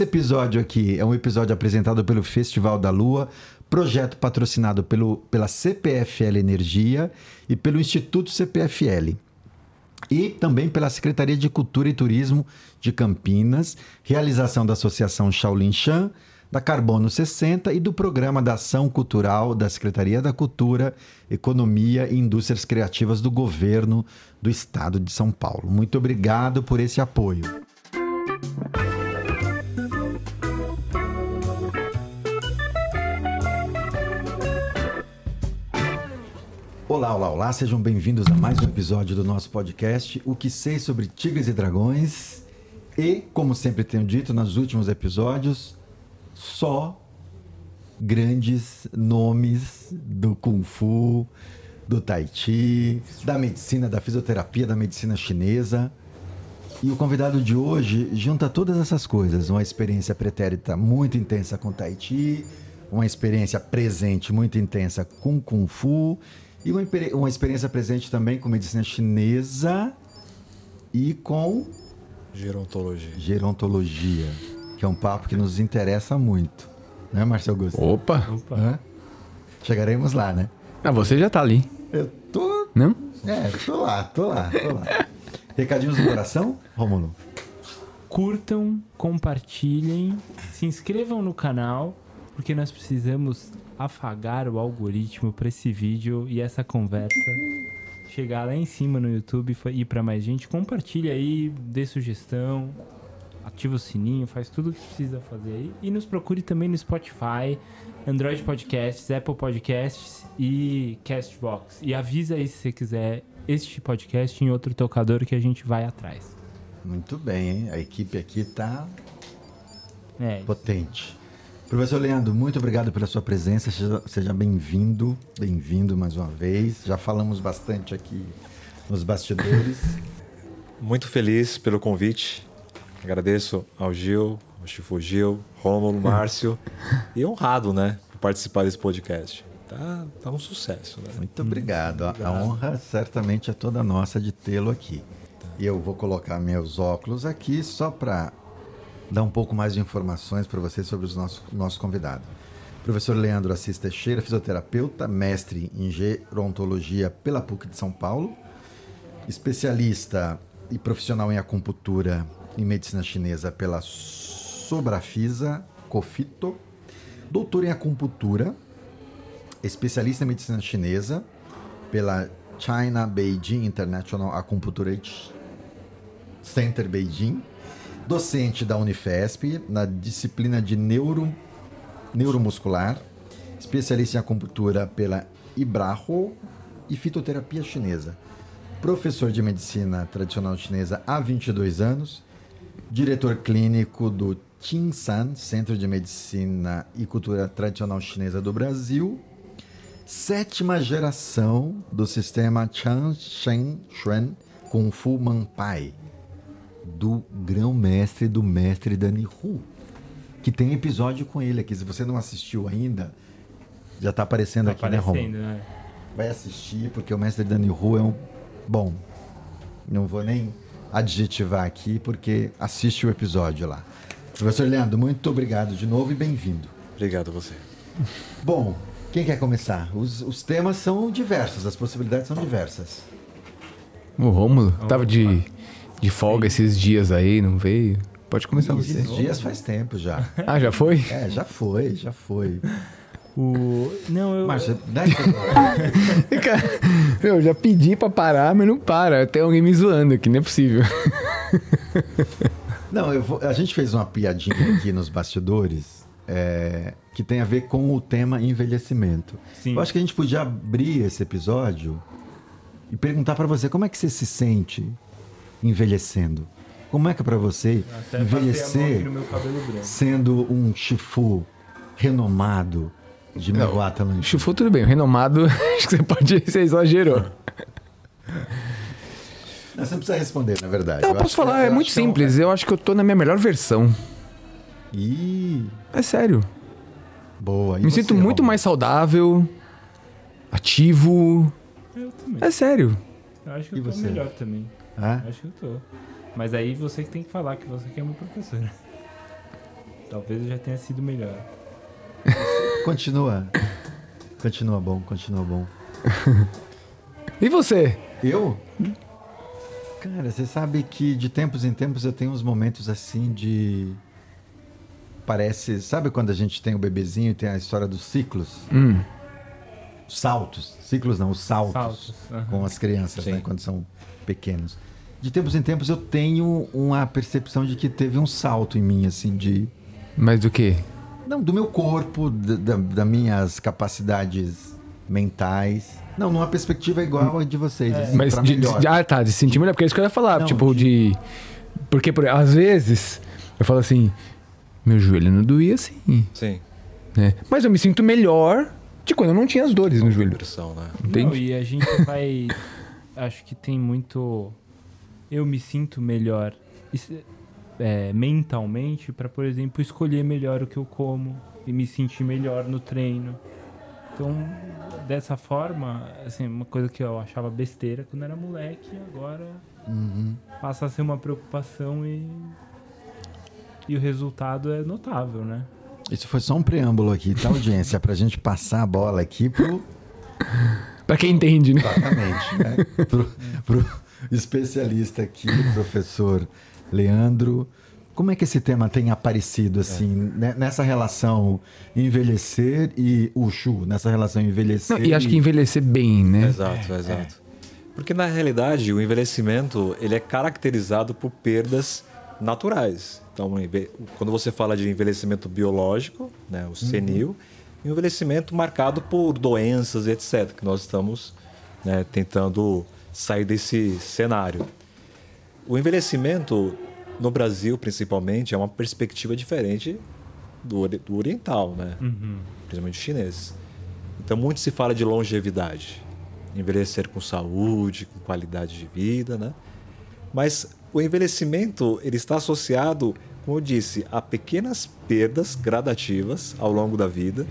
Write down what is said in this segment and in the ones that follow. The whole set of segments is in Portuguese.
Esse episódio aqui é um episódio apresentado pelo Festival da Lua, projeto patrocinado pelo, pela CPFL Energia e pelo Instituto CPFL. E também pela Secretaria de Cultura e Turismo de Campinas, realização da Associação Shaolin Shan, da Carbono 60 e do Programa da Ação Cultural da Secretaria da Cultura, Economia e Indústrias Criativas do Governo do Estado de São Paulo. Muito obrigado por esse apoio. Olá, olá, olá, sejam bem-vindos a mais um episódio do nosso podcast O que sei sobre Tigres e Dragões. E, como sempre tenho dito nos últimos episódios, só grandes nomes do Kung Fu, do Tai Chi, da medicina, da fisioterapia, da medicina chinesa. E o convidado de hoje junta todas essas coisas: uma experiência pretérita muito intensa com Tai Chi, uma experiência presente muito intensa com Kung Fu e uma, uma experiência presente também com medicina chinesa e com gerontologia. Gerontologia, que é um papo que nos interessa muito, né, Marcelo Augusto? Opa! Opa. Chegaremos lá, né? Ah, você já tá ali. Eu tô. Não? É, tô lá, tô lá, tô lá. Recadinhos do coração, Romulo? Curtam, compartilhem, se inscrevam no canal, porque nós precisamos afagar o algoritmo para esse vídeo e essa conversa chegar lá em cima no YouTube e ir para mais gente. Compartilha aí, dê sugestão, ativa o sininho, faz tudo o que precisa fazer aí. E nos procure também no Spotify, Android Podcasts, Apple Podcasts e Castbox. E avisa aí se você quiser este podcast em outro tocador que a gente vai atrás. Muito bem, hein? A equipe aqui tá é. potente. Professor Leandro, muito obrigado pela sua presença. Seja, bem-vindo, bem-vindo mais uma vez. Já falamos bastante aqui nos bastidores. Muito feliz pelo convite. Agradeço ao Gil, ao Chifu Gil, Rômulo, Márcio e honrado, né, por participar desse podcast. Tá, tá um sucesso, né? Muito obrigado. A, a honra certamente é toda nossa de tê-lo aqui. E eu vou colocar meus óculos aqui só para dar um pouco mais de informações para você sobre o nosso, nosso convidado. Professor Leandro Assis Teixeira, fisioterapeuta, mestre em gerontologia pela PUC de São Paulo, especialista e profissional em acupuntura e medicina chinesa pela Sobrafisa Cofito, doutor em acupuntura, especialista em medicina chinesa pela China Beijing International Acupuncture Center Beijing docente da Unifesp na disciplina de neuro, neuromuscular, especialista em acupuntura pela Ibraho e fitoterapia chinesa. Professor de medicina tradicional chinesa há 22 anos, diretor clínico do Qingsan, Centro de Medicina e Cultura Tradicional Chinesa do Brasil, sétima geração do sistema Chan Shen Xuan Kung Fu Manpai, do grão-mestre do mestre Dani Hu, que tem episódio com ele aqui. Se você não assistiu ainda, já está aparecendo tá aqui, aparecendo, né, Rom? Né? Vai assistir, porque o mestre Dani Hu é um. Bom, não vou nem adjetivar aqui, porque assiste o episódio lá. Professor Leandro, muito obrigado de novo e bem-vindo. Obrigado a você. Bom, quem quer começar? Os, os temas são diversos, as possibilidades são diversas. O Rômulo tava de de folga esses dias aí, não veio? Pode começar você. Esses dias faz tempo já. ah, já foi? É, já foi, já foi. O... Não, eu. Márcia, dá Eu já pedi pra parar, mas não para. Até alguém me zoando aqui, não é possível. Não, vou... a gente fez uma piadinha aqui nos bastidores é... que tem a ver com o tema envelhecimento. Sim. Eu acho que a gente podia abrir esse episódio e perguntar para você como é que você se sente envelhecendo. Como é que é para você Até envelhecer sendo um chifu renomado de Meguatalan? Chifu tudo bem, renomado acho que você pode, você exagerou. Não, você não precisa responder, na verdade. Não, eu posso falar, é, é muito simples. É um... Eu acho que eu tô na minha melhor versão. Ih. É sério. Boa. E Me sinto muito mais saudável, ativo. Eu também. É sério. Eu acho que e eu tô você? melhor também. Acho que eu tô. Mas aí você que tem que falar que você que é meu professor. Talvez já tenha sido melhor. Continua. Continua bom, continua bom. E você? Eu? Cara, você sabe que de tempos em tempos eu tenho uns momentos assim de. Parece. Sabe quando a gente tem o bebezinho e tem a história dos ciclos? Hum. Saltos. Ciclos não, os saltos. Saltos, aham. Com as crianças, Sim. né? Quando são pequenos. De tempos em tempos eu tenho uma percepção de que teve um salto em mim, assim, de. Mas do quê? Não, do meu corpo, da, da- das minhas capacidades mentais. Não, numa perspectiva igual a de vocês. assim, Mas pra de, de- ah, tá, de se sentir melhor, porque é isso que eu ia falar, Não, tipo, de. Porque, por, às vezes, eu falo assim, meu joelho não doía assim, Sim. né? Mas eu me sinto melhor de quando eu não tinha as dores no joelho. Pressão, né? Entende? Não, e a gente vai. acho que tem muito. Eu me sinto melhor é, mentalmente para, por exemplo, escolher melhor o que eu como e me sentir melhor no treino. Então, dessa forma, assim, uma coisa que eu achava besteira quando era moleque, agora Uhum. passa a ser uma preocupação e. E o resultado é notável, né? Isso foi só um preâmbulo aqui, tá, audiência? pra gente passar a bola aqui pro. Pra quem entende, né? Exatamente, né? pro, pro especialista aqui, professor Leandro. Como é que esse tema tem aparecido, assim, né, nessa relação envelhecer e o Chu, nessa relação envelhecer Não, e acho que envelhecer bem, né? Exato, exato. Porque na realidade o envelhecimento ele é caracterizado por perdas naturais. Então, quando você fala de envelhecimento biológico, né, o senil, e um envelhecimento marcado por doenças, etc., que nós estamos né, tentando sair desse cenário. O envelhecimento no Brasil, principalmente, é uma perspectiva diferente do, do oriental, né? principalmente os chineses. Então, muito se fala de longevidade, envelhecer com saúde, com qualidade de vida, né? Mas o envelhecimento ele está associado, como eu disse, a pequenas perdas gradativas ao longo da vida,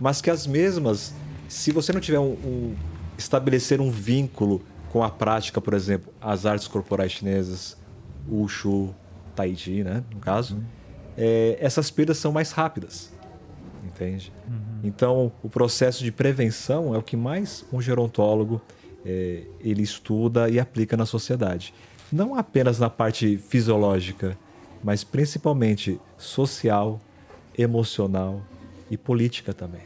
mas que as mesmas, se você não tiver um, um- estabelecer um vínculo com a prática, por exemplo, as artes corporais chinesas, Wushu, Tai Chi, né, no caso, é, essas perdas são mais rápidas entende? Então, o processo de prevenção é o que mais um gerontólogo eh, ele estuda e aplica na sociedade. Não apenas na parte fisiológica, mas principalmente social, emocional e política também.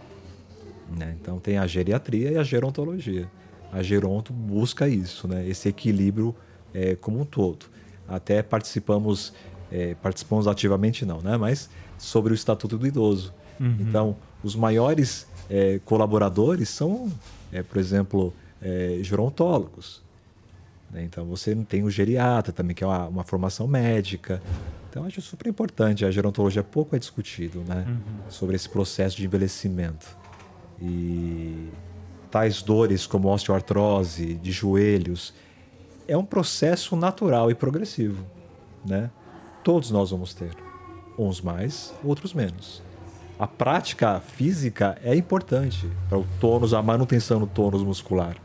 né? Então, tem a geriatria e a gerontologia. A geronto busca isso, né? esse equilíbrio eh, como um todo. Até participamos, eh, participamos ativamente não, né? mas sobre o Estatuto do Idoso. Então, os maiores eh, colaboradores são, eh, por exemplo, eh, gerontólogos. né? Então, você tem o geriatra também, que é uma, uma formação médica. Então, acho super importante. A gerontologia pouco é discutido né? sobre esse processo de envelhecimento. E tais dores como osteoartrose, de joelhos, é um processo natural e progressivo. Né? Todos nós vamos ter. Uns mais, outros menos. A prática física é importante para o tônus, a manutenção do tônus muscular.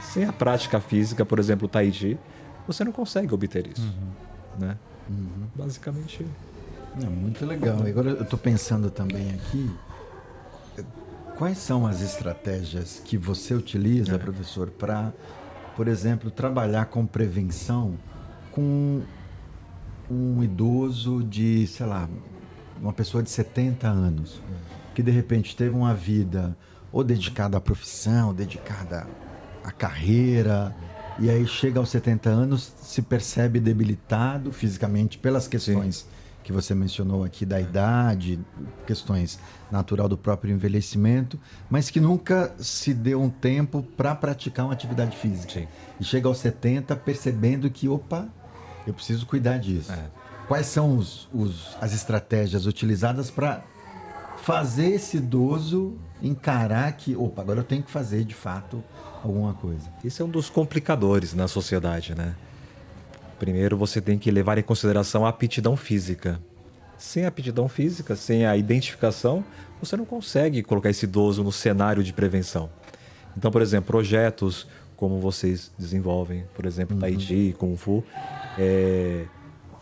Sem a prática física, por exemplo, o Tai Chi, você não consegue obter isso. Né? Basicamente. É muito legal. Agora eu estou pensando também aqui. Quais são as estratégias que você utiliza, professor, para, por exemplo, trabalhar com prevenção com um idoso de, sei lá, uma pessoa de 70 anos, que de repente teve uma vida ou dedicada à profissão, dedicada à carreira, e aí chega aos 70 anos, se percebe debilitado fisicamente pelas questões que você mencionou aqui da idade, questões natural do próprio envelhecimento, mas que nunca se deu um tempo para praticar uma atividade física. Sim. E chega aos 70 percebendo que, opa, eu preciso cuidar disso. É. Quais são os, os- as estratégias utilizadas para fazer esse idoso encarar que, opa, agora eu tenho que fazer de fato alguma coisa? Isso é um dos complicadores na sociedade, né? Primeiro, você tem que levar em consideração a aptidão física. Sem a aptidão física, sem a identificação, você não consegue colocar esse idoso no cenário de prevenção. Então, por exemplo, projetos como vocês desenvolvem, por exemplo, Tai Chi, Kung Fu, é,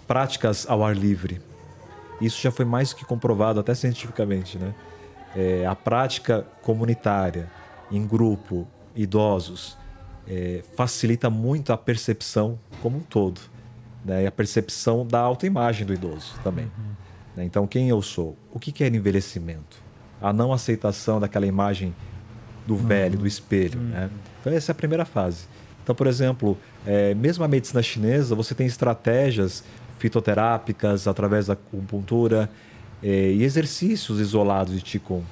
práticas ao ar livre. Isso já foi mais que comprovado, até cientificamente, né? É, a prática comunitária, em grupo, idosos, é, facilita muito a percepção como um todo. Né? E a percepção da autoimagem do idoso também. Né? Então, quem eu sou? O que que é envelhecimento? A não aceitação daquela imagem do velho, do espelho. Né? Então, essa é a primeira fase. Então, por exemplo, é, mesmo a medicina chinesa, você tem estratégias fitoterápicas através da acupuntura é, e exercícios isolados de Qigong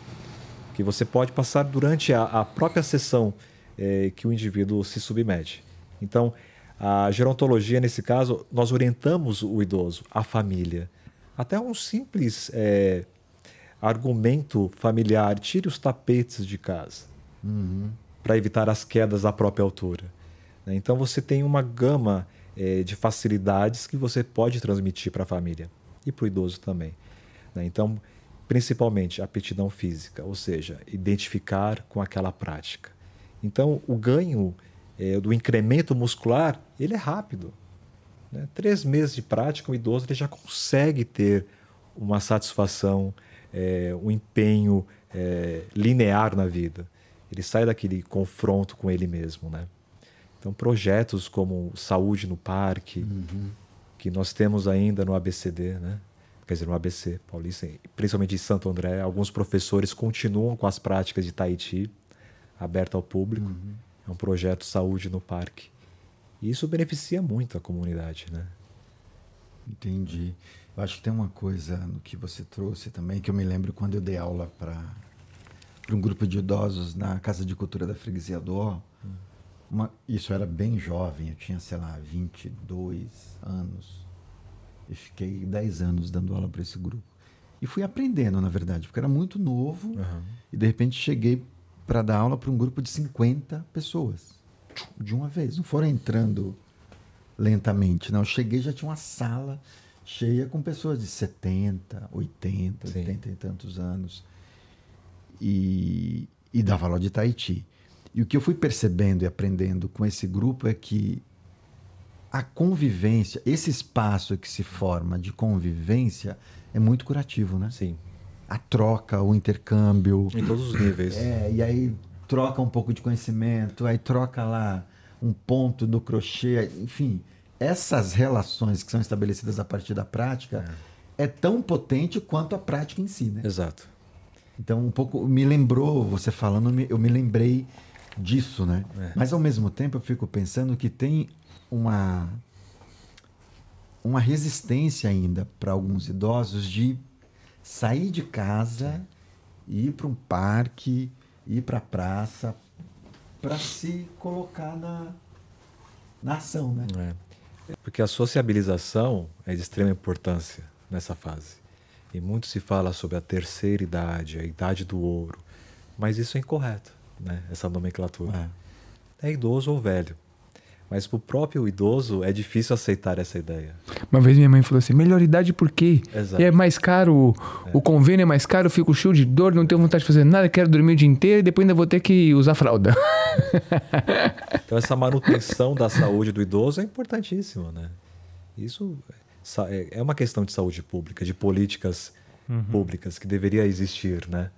que você pode passar durante a, a própria sessão é, que o indivíduo se submete. Então, a gerontologia, nesse caso, nós orientamos o idoso, a família. Até um simples é, argumento familiar: tire os tapetes de casa para evitar as quedas à própria altura. né? Então, você tem uma gama é, de facilidades que você pode transmitir para a família e para o idoso também. né? Então, principalmente aptidão física, ou seja, identificar com aquela prática. Então, o ganho eh, do incremento muscular, ele é rápido. né? Três meses de prática, o idoso ele já consegue ter uma satisfação, eh, um empenho eh, linear na vida. Ele sai daquele confronto com ele mesmo, né? Então, projetos como Saúde no Parque, que nós temos ainda no ABCD, né? quer dizer, no ABC Paulista, principalmente em Santo André, alguns professores continuam com as práticas de Tahiti, aberto ao público. É um projeto Saúde no Parque. E isso beneficia muito a comunidade, né? Entendi. Eu acho que tem uma coisa no que você trouxe também, que eu me lembro quando eu dei aula para um grupo de idosos na Casa de Cultura da Freguesia do Ó. Uma- isso era bem jovem, eu tinha, sei lá, 22 anos. E fiquei 10 anos dando aula para esse grupo. E fui aprendendo, na verdade, porque era muito novo. E de repente cheguei para dar aula para um grupo de 50 pessoas. De uma vez. Não foram entrando lentamente. Não, eu cheguei já tinha uma sala cheia com pessoas de 70, 80, Sim. 80 e tantos anos. E, e dava aula de Tahiti. E o que eu fui percebendo e aprendendo com esse grupo é que a convivência, esse espaço que se forma de convivência é muito curativo, né? Sim, A troca, o intercâmbio. em todos os níveis. É, e aí troca um pouco de conhecimento, aí troca lá um ponto do crochê, enfim, essas relações que são estabelecidas a partir da prática é, tão potente quanto a prática em si, né? Exato. Então, um pouco me lembrou, você falando, eu me lembrei disso, né? Mas ao mesmo tempo eu fico pensando que tem uma uma resistência ainda para alguns idosos de sair de casa, ir para um parque, ir para a praça para se colocar na na ação, né? É. Porque a sociabilização é de extrema importância nessa fase. E muito se fala sobre a terceira idade, a idade do ouro. Mas isso é incorreto, né? essa nomenclatura. É, idoso ou velho. Mas para o próprio idoso é difícil aceitar essa ideia. Uma vez minha mãe falou assim: melhor idade por quê? Exato. E é mais caro, o convênio é mais caro, eu fico cheio de dor, não tenho vontade de fazer nada, quero dormir o dia inteiro e depois ainda vou ter que usar fralda. Então essa manutenção da saúde do idoso é importantíssima, né? Isso é é uma questão de saúde pública, de políticas públicas que deveria existir, né?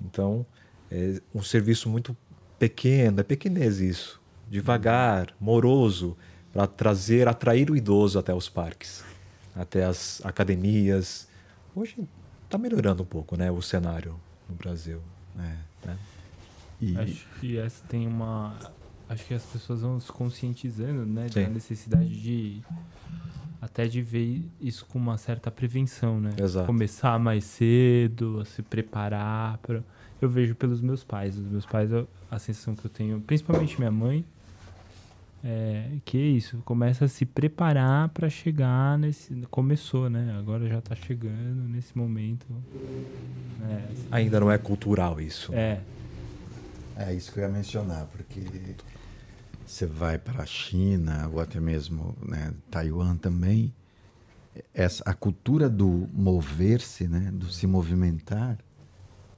Então é um serviço muito pequeno, é pequenez isso, devagar, moroso, para trazer, atrair o idoso até os parques, até as academias. Hoje está melhorando um pouco, né, o cenário no Brasil. É. né? E, Acho que essa tem uma. Acho que as pessoas vão se conscientizando, né? Sim. Da necessidade de. Até de ver isso com uma certa prevenção, né? Exato. Começar mais cedo, a se preparar para. Eu vejo pelos meus pais. Os meus pais, a sensação que eu tenho, principalmente minha mãe, é que é isso. Começa a se preparar para chegar nesse. Começou, né? Agora já tá chegando nesse momento. É, Ainda não é cultural isso. é É isso que eu ia mencionar, porque você vai para a China ou até mesmo né, Taiwan também, essa, a cultura do mover-se, né, do se movimentar,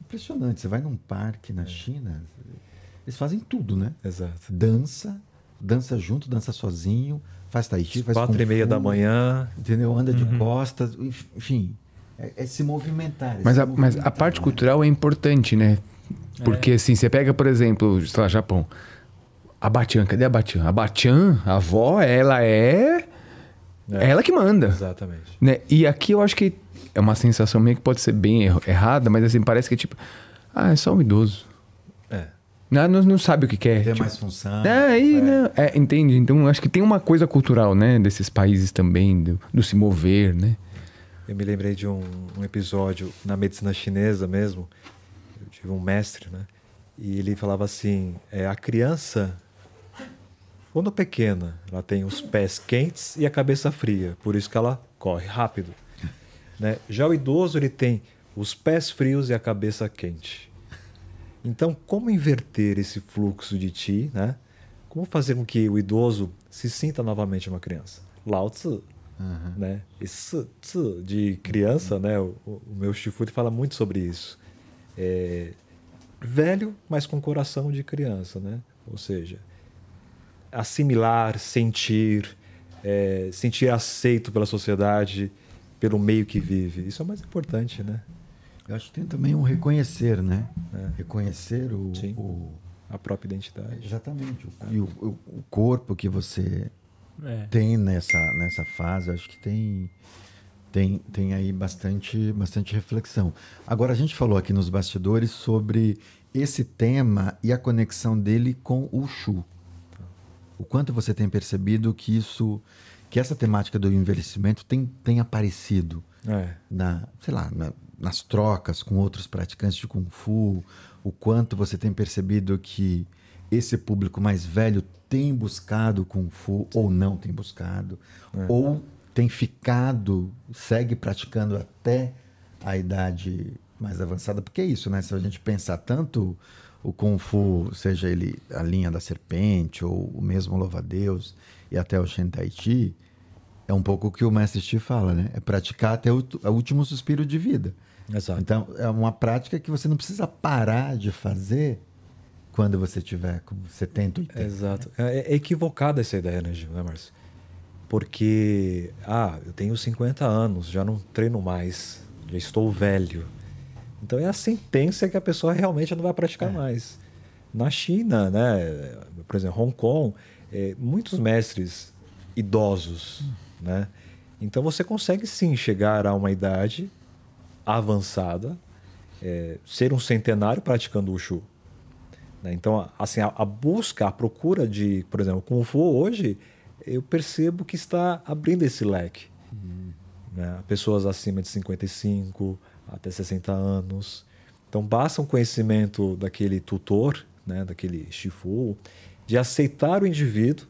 impressionante. Você vai num parque na China, eles fazem tudo, né? Exato. Dança, dança junto, dança sozinho, faz tai chi, faz Quatro e meia da manhã, entendeu? Anda de costas, enf- enfim, É, é se movimentar. é Mas se a, mas movimentar, a parte né? cultural é importante, né? Porque É. assim, você pega, por exemplo, sei lá, Japão. A Batian, cadê a Batian? A Batian, a avó, ela é. É. Ela que manda. Exatamente. Né? E aqui eu acho que é uma sensação meio que pode ser bem errada, mas assim, parece que é tipo. Ah, é só um idoso. É. Não, não, não sabe o que quer. Tem tipo, mais função. É, aí, né? É, entende? Então, acho que tem uma coisa cultural, né? Desses países também, do, do se mover, né? Eu me lembrei de um, um episódio na medicina chinesa mesmo. Eu tive um mestre, né? E ele falava assim: é, a criança, quando pequena, ela tem os pés quentes e a cabeça fria, por isso que ela corre rápido. Né? Já o idoso ele tem os pés frios e a cabeça quente. Então, como inverter esse fluxo de ti, né? Como fazer com que o idoso se sinta novamente uma criança? Lao Tzu, né? Esse tzu de criança, né? O, o meu Shifuti fala muito sobre isso. É, velho, mas com coração de criança, né? Ou seja, assimilar, sentir, é, sentir aceito pela sociedade, pelo meio que vive. Isso é o mais importante, né? Eu acho que tem também um reconhecer, né? É. Reconhecer o, o- A própria identidade. exatamente o, e o, o- corpo que você É. tem nessa, nessa fase. Acho que tem tem, tem aí bastante bastante reflexão. Agora a gente falou aqui nos bastidores sobre esse tema e a conexão dele com o Shu. O quanto você tem percebido que isso que essa temática do envelhecimento tem, tem aparecido É. na, sei lá, na- nas trocas com outros praticantes de Kung Fu, o quanto você tem percebido que esse público mais velho tem buscado Kung Fu ou não tem buscado, ou tem ficado, segue praticando até a idade mais avançada, porque é isso, né? Se a gente pensar tanto o Kung Fu, seja ele a linha da serpente ou o mesmo louva-a-Deus e até o Shen Tai Chi, é um pouco o que o mestre Steve fala, né? É praticar até o, o último suspiro de vida. Exato. Então, é uma prática que você não precisa parar de fazer quando você tiver com 70, 80. Exato. É, é equivocada essa ideia, né, Gil, né, Márcio? Porque, ah, eu tenho 50 anos, já não treino mais, já estou velho. Então é a sentença que a pessoa realmente não vai praticar mais. Na China, né, por exemplo, Hong Kong, é, muitos mestres idosos, né? Então você consegue sim chegar a uma idade avançada, é, ser um centenário praticando o Wushu. Né? Então, assim, a, a busca, a procura de, por exemplo, Kung Fu hoje, eu percebo que está abrindo esse leque. Né? Pessoas acima de 55, até 60 anos. Então, basta um conhecimento daquele tutor, né? daquele Shifu, de aceitar o indivíduo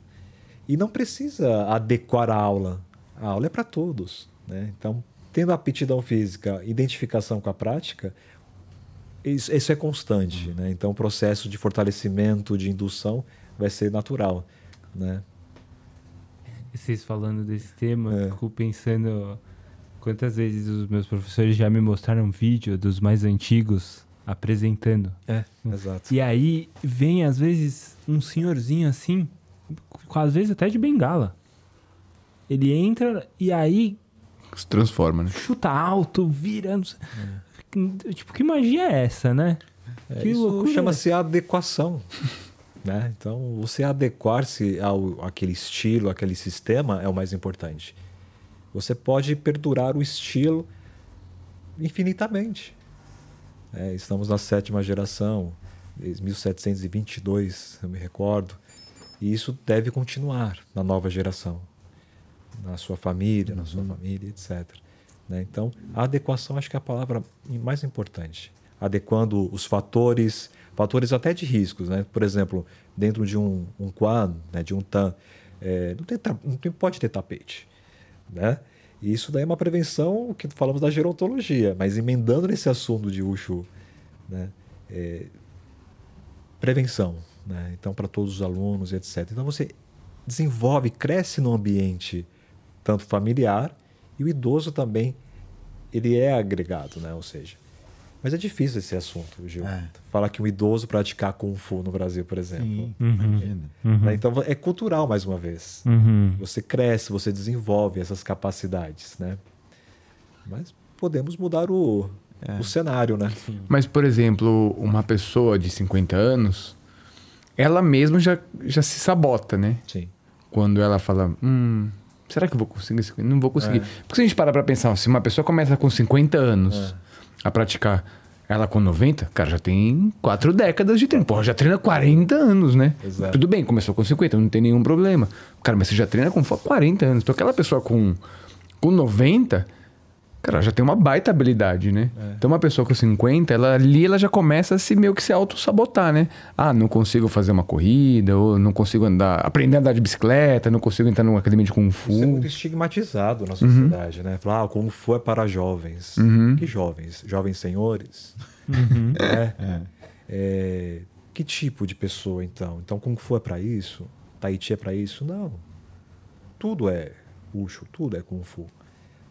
e não precisa adequar a aula. A aula é para todos. Né? Então, tendo aptidão física, identificação com a prática, isso, isso é constante, né? Então o processo de fortalecimento, de indução, vai ser natural, né? Vocês falando desse tema, É. eu fico pensando quantas vezes os meus professores já me mostraram vídeo dos mais antigos apresentando. É, exato. E aí vem, às vezes, um senhorzinho assim, às vezes até de bengala. Ele entra e aí Se transforma, né? chuta alto, vira. não sei- Tipo, que magia é essa, né? É, que isso chama-se adequação, né? Então você adequar-se ao aquele estilo, aquele sistema é o mais importante. Você pode perdurar o estilo infinitamente. É, estamos na sétima geração, desde 1722, eu me recordo, e isso deve continuar na nova geração, na sua família, na sua família, etc. né? Então, a adequação acho que é a palavra mais importante. Adequando os fatores, fatores até de riscos, né? Por exemplo, dentro de um, um quan, né, de um tan, é, não, tem, não tem- pode ter tapete, né? E isso daí é uma prevenção que falamos da gerontologia, mas emendando nesse assunto de Ushu, né? É, prevenção, né? Então para todos os alunos, etc. Então você desenvolve, cresce no ambiente tanto familiar e o idoso também ele é agregado, né? Ou seja, mas é difícil esse assunto, Gil. É. Falar que um idoso praticar kung fu no Brasil, por exemplo. Sim, Uhum. imagina. Né? Então é cultural mais uma vez. Uhum. Você cresce, você desenvolve essas capacidades, né? Mas podemos mudar o, o cenário, né? Mas, por exemplo, uma pessoa de 50 anos, ela mesma já, já se sabota, né? Sim. Quando ela fala, hum, será que eu vou conseguir? Não vou conseguir. Porque se a gente parar pra pensar, se uma pessoa começa com 50 anos a praticar, ela com 90, cara, já tem quatro décadas de treino. Porra, já treina 40 anos, né? Exato. Tudo bem, começou com 50, não tem nenhum problema. Cara, mas você já treina com 40 anos. Então aquela pessoa com, com 90, cara, já tem uma baita habilidade, né? Então uma pessoa com 50, ela ali ela já começa a se meio que se auto-sabotar, né? Ah, não consigo fazer uma corrida, ou não consigo andar, aprender a andar de bicicleta, não consigo entrar numa academia de Kung Fu. Isso é muito estigmatizado na sociedade, né? Falar, ah, Kung Fu é para jovens. Que jovens? Jovens senhores? É. É, Que tipo de pessoa, então? Então, Kung Fu é para isso? Tai Chi é para isso? Não. Tudo é Wushu, tudo é Kung Fu,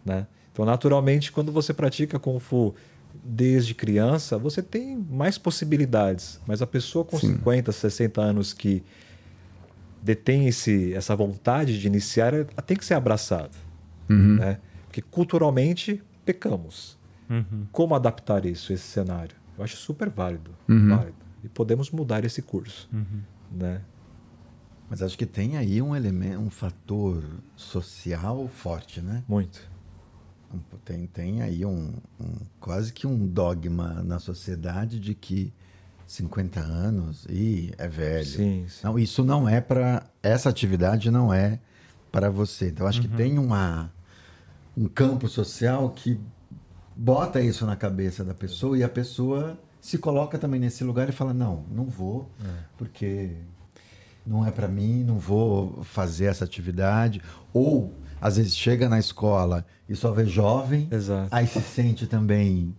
né? Então, naturalmente, quando você pratica Kung Fu desde criança, você tem mais possibilidades. Mas a pessoa com 50, 60 anos que detém esse, essa vontade de iniciar, ela tem que ser abraçada. Né? Porque culturalmente pecamos. Como adaptar isso, esse cenário? Eu acho super válido. válido. E podemos mudar esse curso. Né? Mas acho que tem aí um elemento, um fator social forte, né? Muito. Tem, tem aí um, um- quase que um dogma na sociedade de que 50 anos e é velho. Sim, sim. Não, isso não é para essa atividade não é para você. Então acho que tem uma um campo social que bota isso na cabeça da pessoa e a pessoa se coloca também nesse lugar e fala não, não vou porque não é para mim, não vou fazer essa atividade ou às vezes chega na escola e só vê jovem, Exato. aí se sente também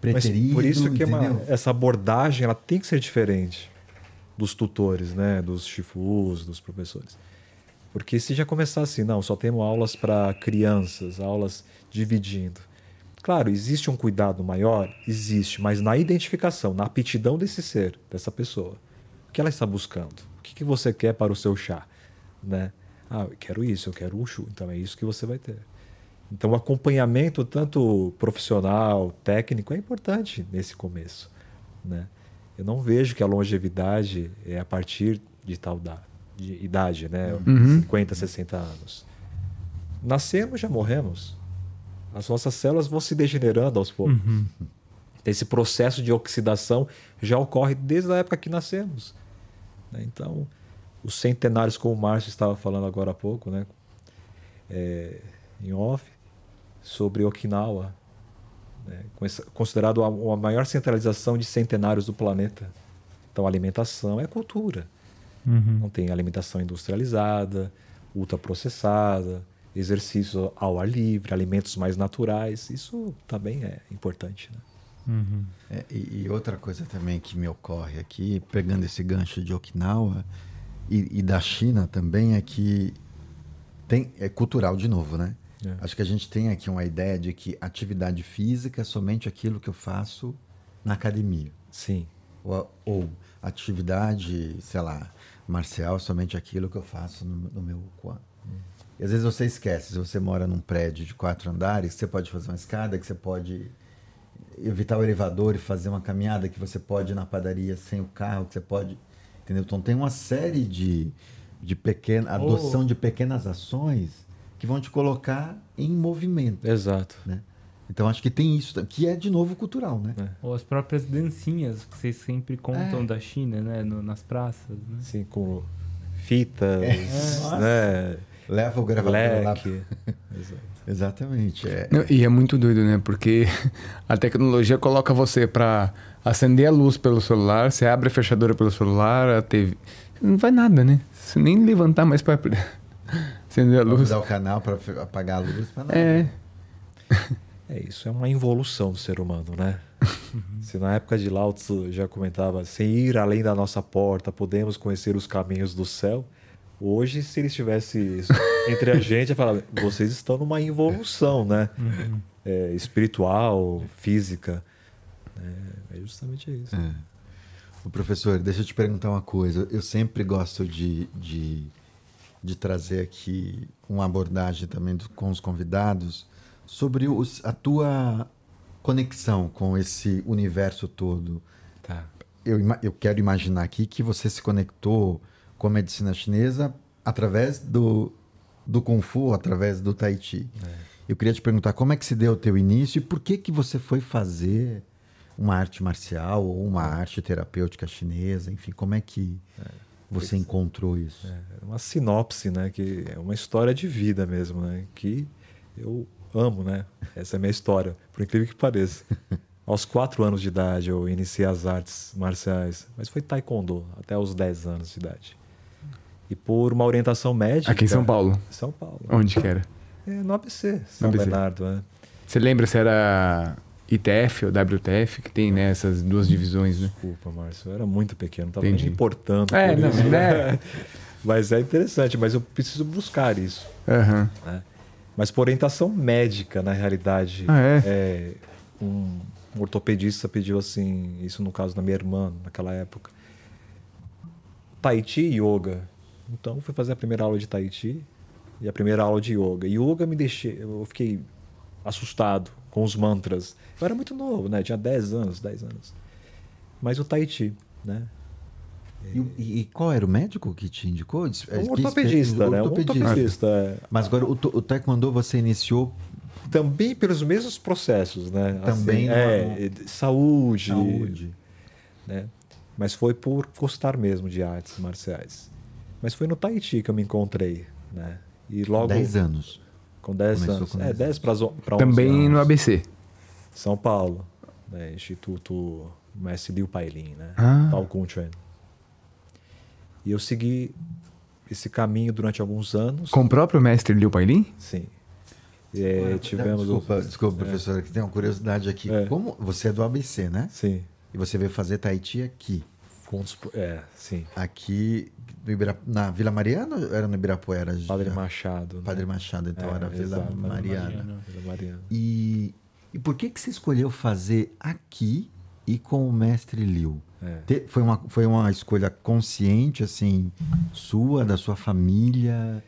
Mas preterido, por isso que é uma- essa abordagem ela tem que ser diferente dos tutores, né, dos chifus, dos professores. Porque se já começar assim, não, só temos aulas para crianças, aulas dividindo. Claro, existe um cuidado maior, existe, mas na identificação, na aptidão desse ser, dessa pessoa, o que ela está buscando? O que, que você quer para o seu chá, né? Ah, eu quero isso, eu quero o Ushu, então é isso que você vai ter. Então, o acompanhamento, tanto profissional, técnico, é importante nesse começo. Né? Eu não vejo que a longevidade é a partir de tal da, de idade, né? 50, 60 anos. Nascemos, já morremos. As nossas células vão se degenerando aos poucos. Esse processo de oxidação já ocorre desde a época que nascemos. né? Então, os centenários, como o Márcio estava falando agora há pouco, né? É, em off, sobre Okinawa, né? considerado a, a maior centralização de centenários do planeta. Então, alimentação é cultura. Não tem alimentação industrializada, ultraprocessada, exercício ao ar livre, alimentos mais naturais. Isso também é importante. Né? É, e, e outra coisa também que me ocorre aqui, pegando esse gancho de Okinawa e, e da China também, é que tem, é cultural de novo, né? É. Acho que a gente tem aqui uma ideia de que atividade física é somente aquilo que eu faço na academia. Sim, Ou, ou atividade, sei lá, marcial é somente aquilo que eu faço no, no meu quarto. E às vezes você esquece, se você mora num prédio de quatro andares, você pode fazer uma escada, que você pode evitar o elevador e fazer uma caminhada, que você pode ir na padaria sem o carro, que você pode. Entendeu? Então tem uma série de, de pequena, adoção de pequenas ações que vão te colocar em movimento. exato. Né? Então acho que tem isso, que é de novo cultural, né? Ou as próprias dancinhas que vocês sempre contam É. da China, né? no- nas praças, né? Assim, com fitas, É. né? Leva o gravador lá. leque. Exato. Exatamente. É, Não, E é muito doido, né? Porque a tecnologia coloca você pra acender a luz pelo celular, você abre a fechadura pelo celular, a TV. Não vai nada, né? Você nem levantar mais pra acender a luz. dar o canal para apagar a luz. Pra nada. É. É, isso é uma evolução do ser humano, né? Se na época de Lao Tzu já comentava, sem ir além da nossa porta, podemos conhecer os caminhos do céu. Hoje, se ele estivesse entre a gente, ia falar, vocês estão numa evolução, né? É, espiritual, física. É, é justamente isso. Ô, professor, deixa eu te perguntar uma coisa. Eu sempre gosto de, de, de trazer aqui uma abordagem também do- com os convidados sobre os, a tua conexão com esse universo todo. Tá. Eu, eu quero imaginar aqui que você se conectou com a medicina chinesa através do, do Kung Fu, através do Tai Chi. Eu queria te perguntar como é que se deu o teu início e por que que você foi fazer uma arte marcial ou uma arte terapêutica chinesa, enfim, como é que você encontrou isso? É uma sinopse, né? Que é uma história de vida mesmo, né? Que eu amo, né? Essa é a minha história, por incrível que pareça. Aos quatro anos de idade eu iniciei as artes marciais, mas foi taekwondo até os 10 anos de idade. E por uma orientação médica... Aqui em São Paulo. São Paulo. Onde que era? É, no ABC, São ABC. Bernardo, né? Você lembra se era ITF ou WTF, que tem né, essas duas divisões, né? Desculpa, Márcio, eu era muito pequeno, estava nem importando. É, não, isso. né? Mas é interessante, mas eu preciso buscar isso. Aham. né? Mas por orientação médica, na realidade. Ah, é? é, um, ortopedista pediu assim, isso no caso da minha irmã, naquela época. Tai Chi e Yoga. Então fui fazer a primeira aula de Tai Chi e a primeira aula de Yoga. Yoga me deixei, eu fiquei assustado com os mantras. Eu era muito novo, né? Tinha 10 anos, 10 anos. Mas o Tai Chi, né? E, e- e qual era o médico que te indicou? É, Um que- ortopedista, né? Um ortopedista. é. Mas agora o, o taekwondo você iniciou Também pelos mesmos processos, né? Também Assim, é, saúde, saúde. né? Mas foi por gostar mesmo de artes marciais. Mas foi no Tahiti que eu me encontrei, né? E logo 10 anos. com 10 Começou anos, com é 10 10 para 11 Também no anos. ABC. São Paulo, né? Instituto Mestre Liu Pailin, né? Ah. Pao Kun Chuan. E eu segui esse caminho durante alguns anos. Com o próprio mestre Liu Pailin? Sim. É, tivemos Desculpa, desculpa professor, que tem uma curiosidade aqui. É. Como você é do ABC, né? Sim. E você veio fazer Tai Chi aqui. Com os- É, sim. Aqui no Ibira- na Vila Mariana ou era no Ibirapuera? já? Padre Machado. né? Padre Machado, então É, era Vila exato, Mariana. Mariana. Vila Mariana. E, e por que, que você escolheu fazer aqui e com o mestre Liu? É. Foi, uma, foi uma escolha consciente, assim, sua, da sua família?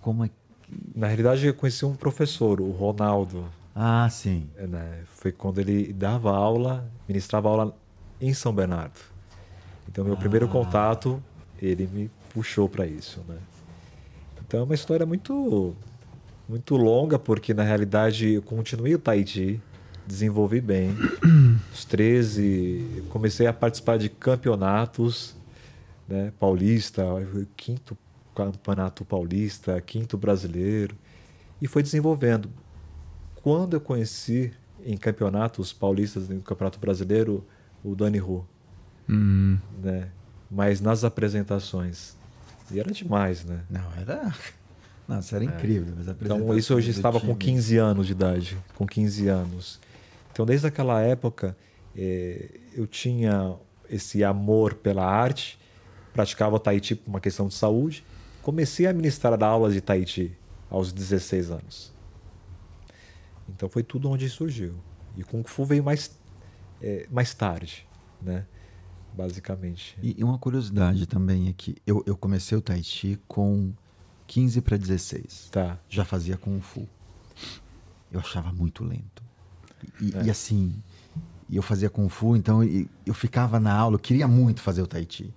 Como é que... Na realidade, eu conheci um professor, o Ronaldo. Ah, sim. é, né? Foi quando ele dava aula, ministrava aula em São Bernardo. Então, meu Ah. primeiro contato, ele me puxou para isso, né? Então, é uma história muito, muito longa, porque na realidade eu continuei o Tai Chi, desenvolvi bem. Os 13, comecei a participar de campeonatos, né? Paulista, quinto campeonato paulista, quinto brasileiro, e foi desenvolvendo. Quando eu conheci em campeonatos paulistas no Campeonato Brasileiro o Dani Hu, Hum. né? Mas nas apresentações e era demais, né? Não, era... Nossa, era incrível. as Então isso eu já estava com time. 15 anos de idade, com 15 anos. Então desde aquela época eh, eu tinha esse amor pela arte, praticava Tai Chi por uma questão de saúde, comecei a ministrar aulas de Tai Chi aos 16 anos. Então foi tudo onde surgiu. E Kung Fu veio mais, eh, mais tarde, né? Basicamente. E e uma curiosidade também aqui. Eu, eu comecei o Tai Chi com 15 para 16. Tá. Já fazia Kung Fu. Eu achava muito lento. E, É. e assim, eu fazia Kung Fu, então eu ficava na aula, eu queria muito fazer o Tai Chi.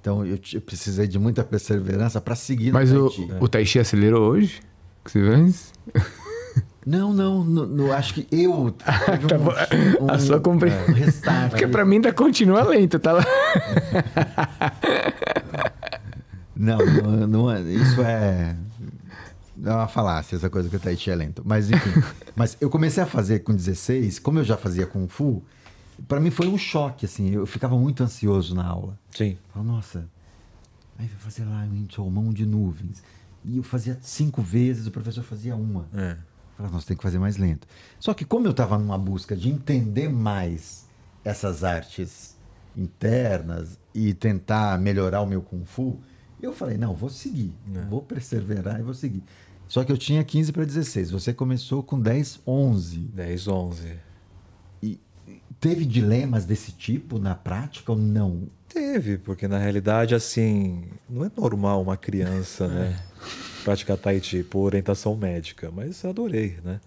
Então eu, eu precisei de muita perseverança para seguir Mas no o, Tai Chi. o Tai Chi acelerou hoje? Que você fez? Não, não, no, no- acho que eu. teve Tá um-. A sua compre- um restart. Porque pra mim ainda continua lento, tá lá. Não, não, não é- isso é. É uma falácia, essa coisa que o Tai Chi é lento. Mas enfim. mas eu comecei a fazer com 16, como eu já fazia Kung Fu, pra mim foi um choque, assim. Eu ficava muito ansioso na aula. Sim. Falava, nossa, aí vai fazer lá um mão de nuvens. E eu fazia cinco vezes, o professor fazia uma. É. Falava, nossa, tem que fazer mais lento. Só que como eu estava numa busca de entender mais essas artes internas e tentar melhorar o meu Kung Fu, eu falei, não, vou seguir, É. vou perseverar e vou seguir. Só que eu tinha 15 para 16, você começou com 10, 11. 10, 11. E teve dilemas desse tipo na prática ou não? Teve, porque na realidade, assim, não é normal uma criança, né, praticar Tai Chi por orientação médica, mas adorei, né?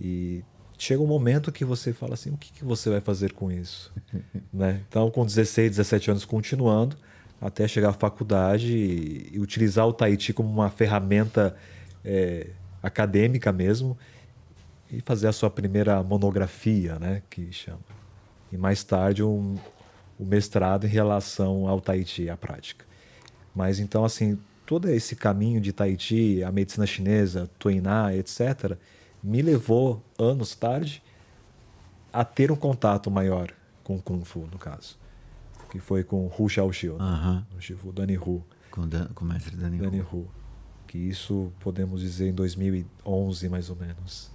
E chega um momento que você fala assim, o que, que você vai fazer com isso? né? Então, com 16, 17 anos continuando, até chegar à faculdade e, e utilizar o Tahiti como uma ferramenta é, acadêmica mesmo e fazer a sua primeira monografia, né, que chama. E mais tarde um, o mestrado em relação ao Tahiti, a prática. Mas então, assim, todo esse caminho de Tahiti, a medicina chinesa, Tuiná, etc., me levou, anos tarde, a ter um contato maior com o Kung Fu, no caso. Que foi com Hu Xiaoxiu, Aham. o Shifu Dani Hu. Com, o Dan- com o mestre Dani. Dani Hu. Hu. Que isso podemos dizer em 2011, mais ou menos.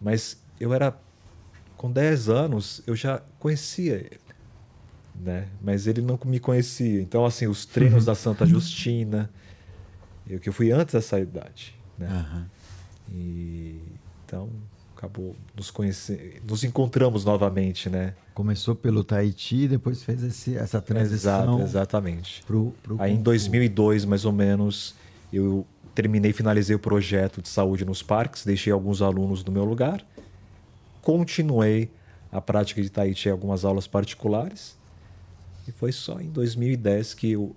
Mas eu era. Com 10 anos, eu já conhecia ele. Né? Mas ele não me conhecia. Então, assim, os treinos da Santa Justina. Eu que eu fui antes dessa idade. Né? Aham. E então acabou nos conhecer, nos encontramos novamente, né? Começou pelo Tahiti e depois fez esse, essa transição Exato, exatamente. pro, pro Aí em Kung Fu. 2002, mais ou menos, eu terminei, finalizei o projeto de saúde nos parques, deixei alguns alunos no meu lugar, continuei a prática de Tahiti em algumas aulas particulares, e foi só em 2010 que o,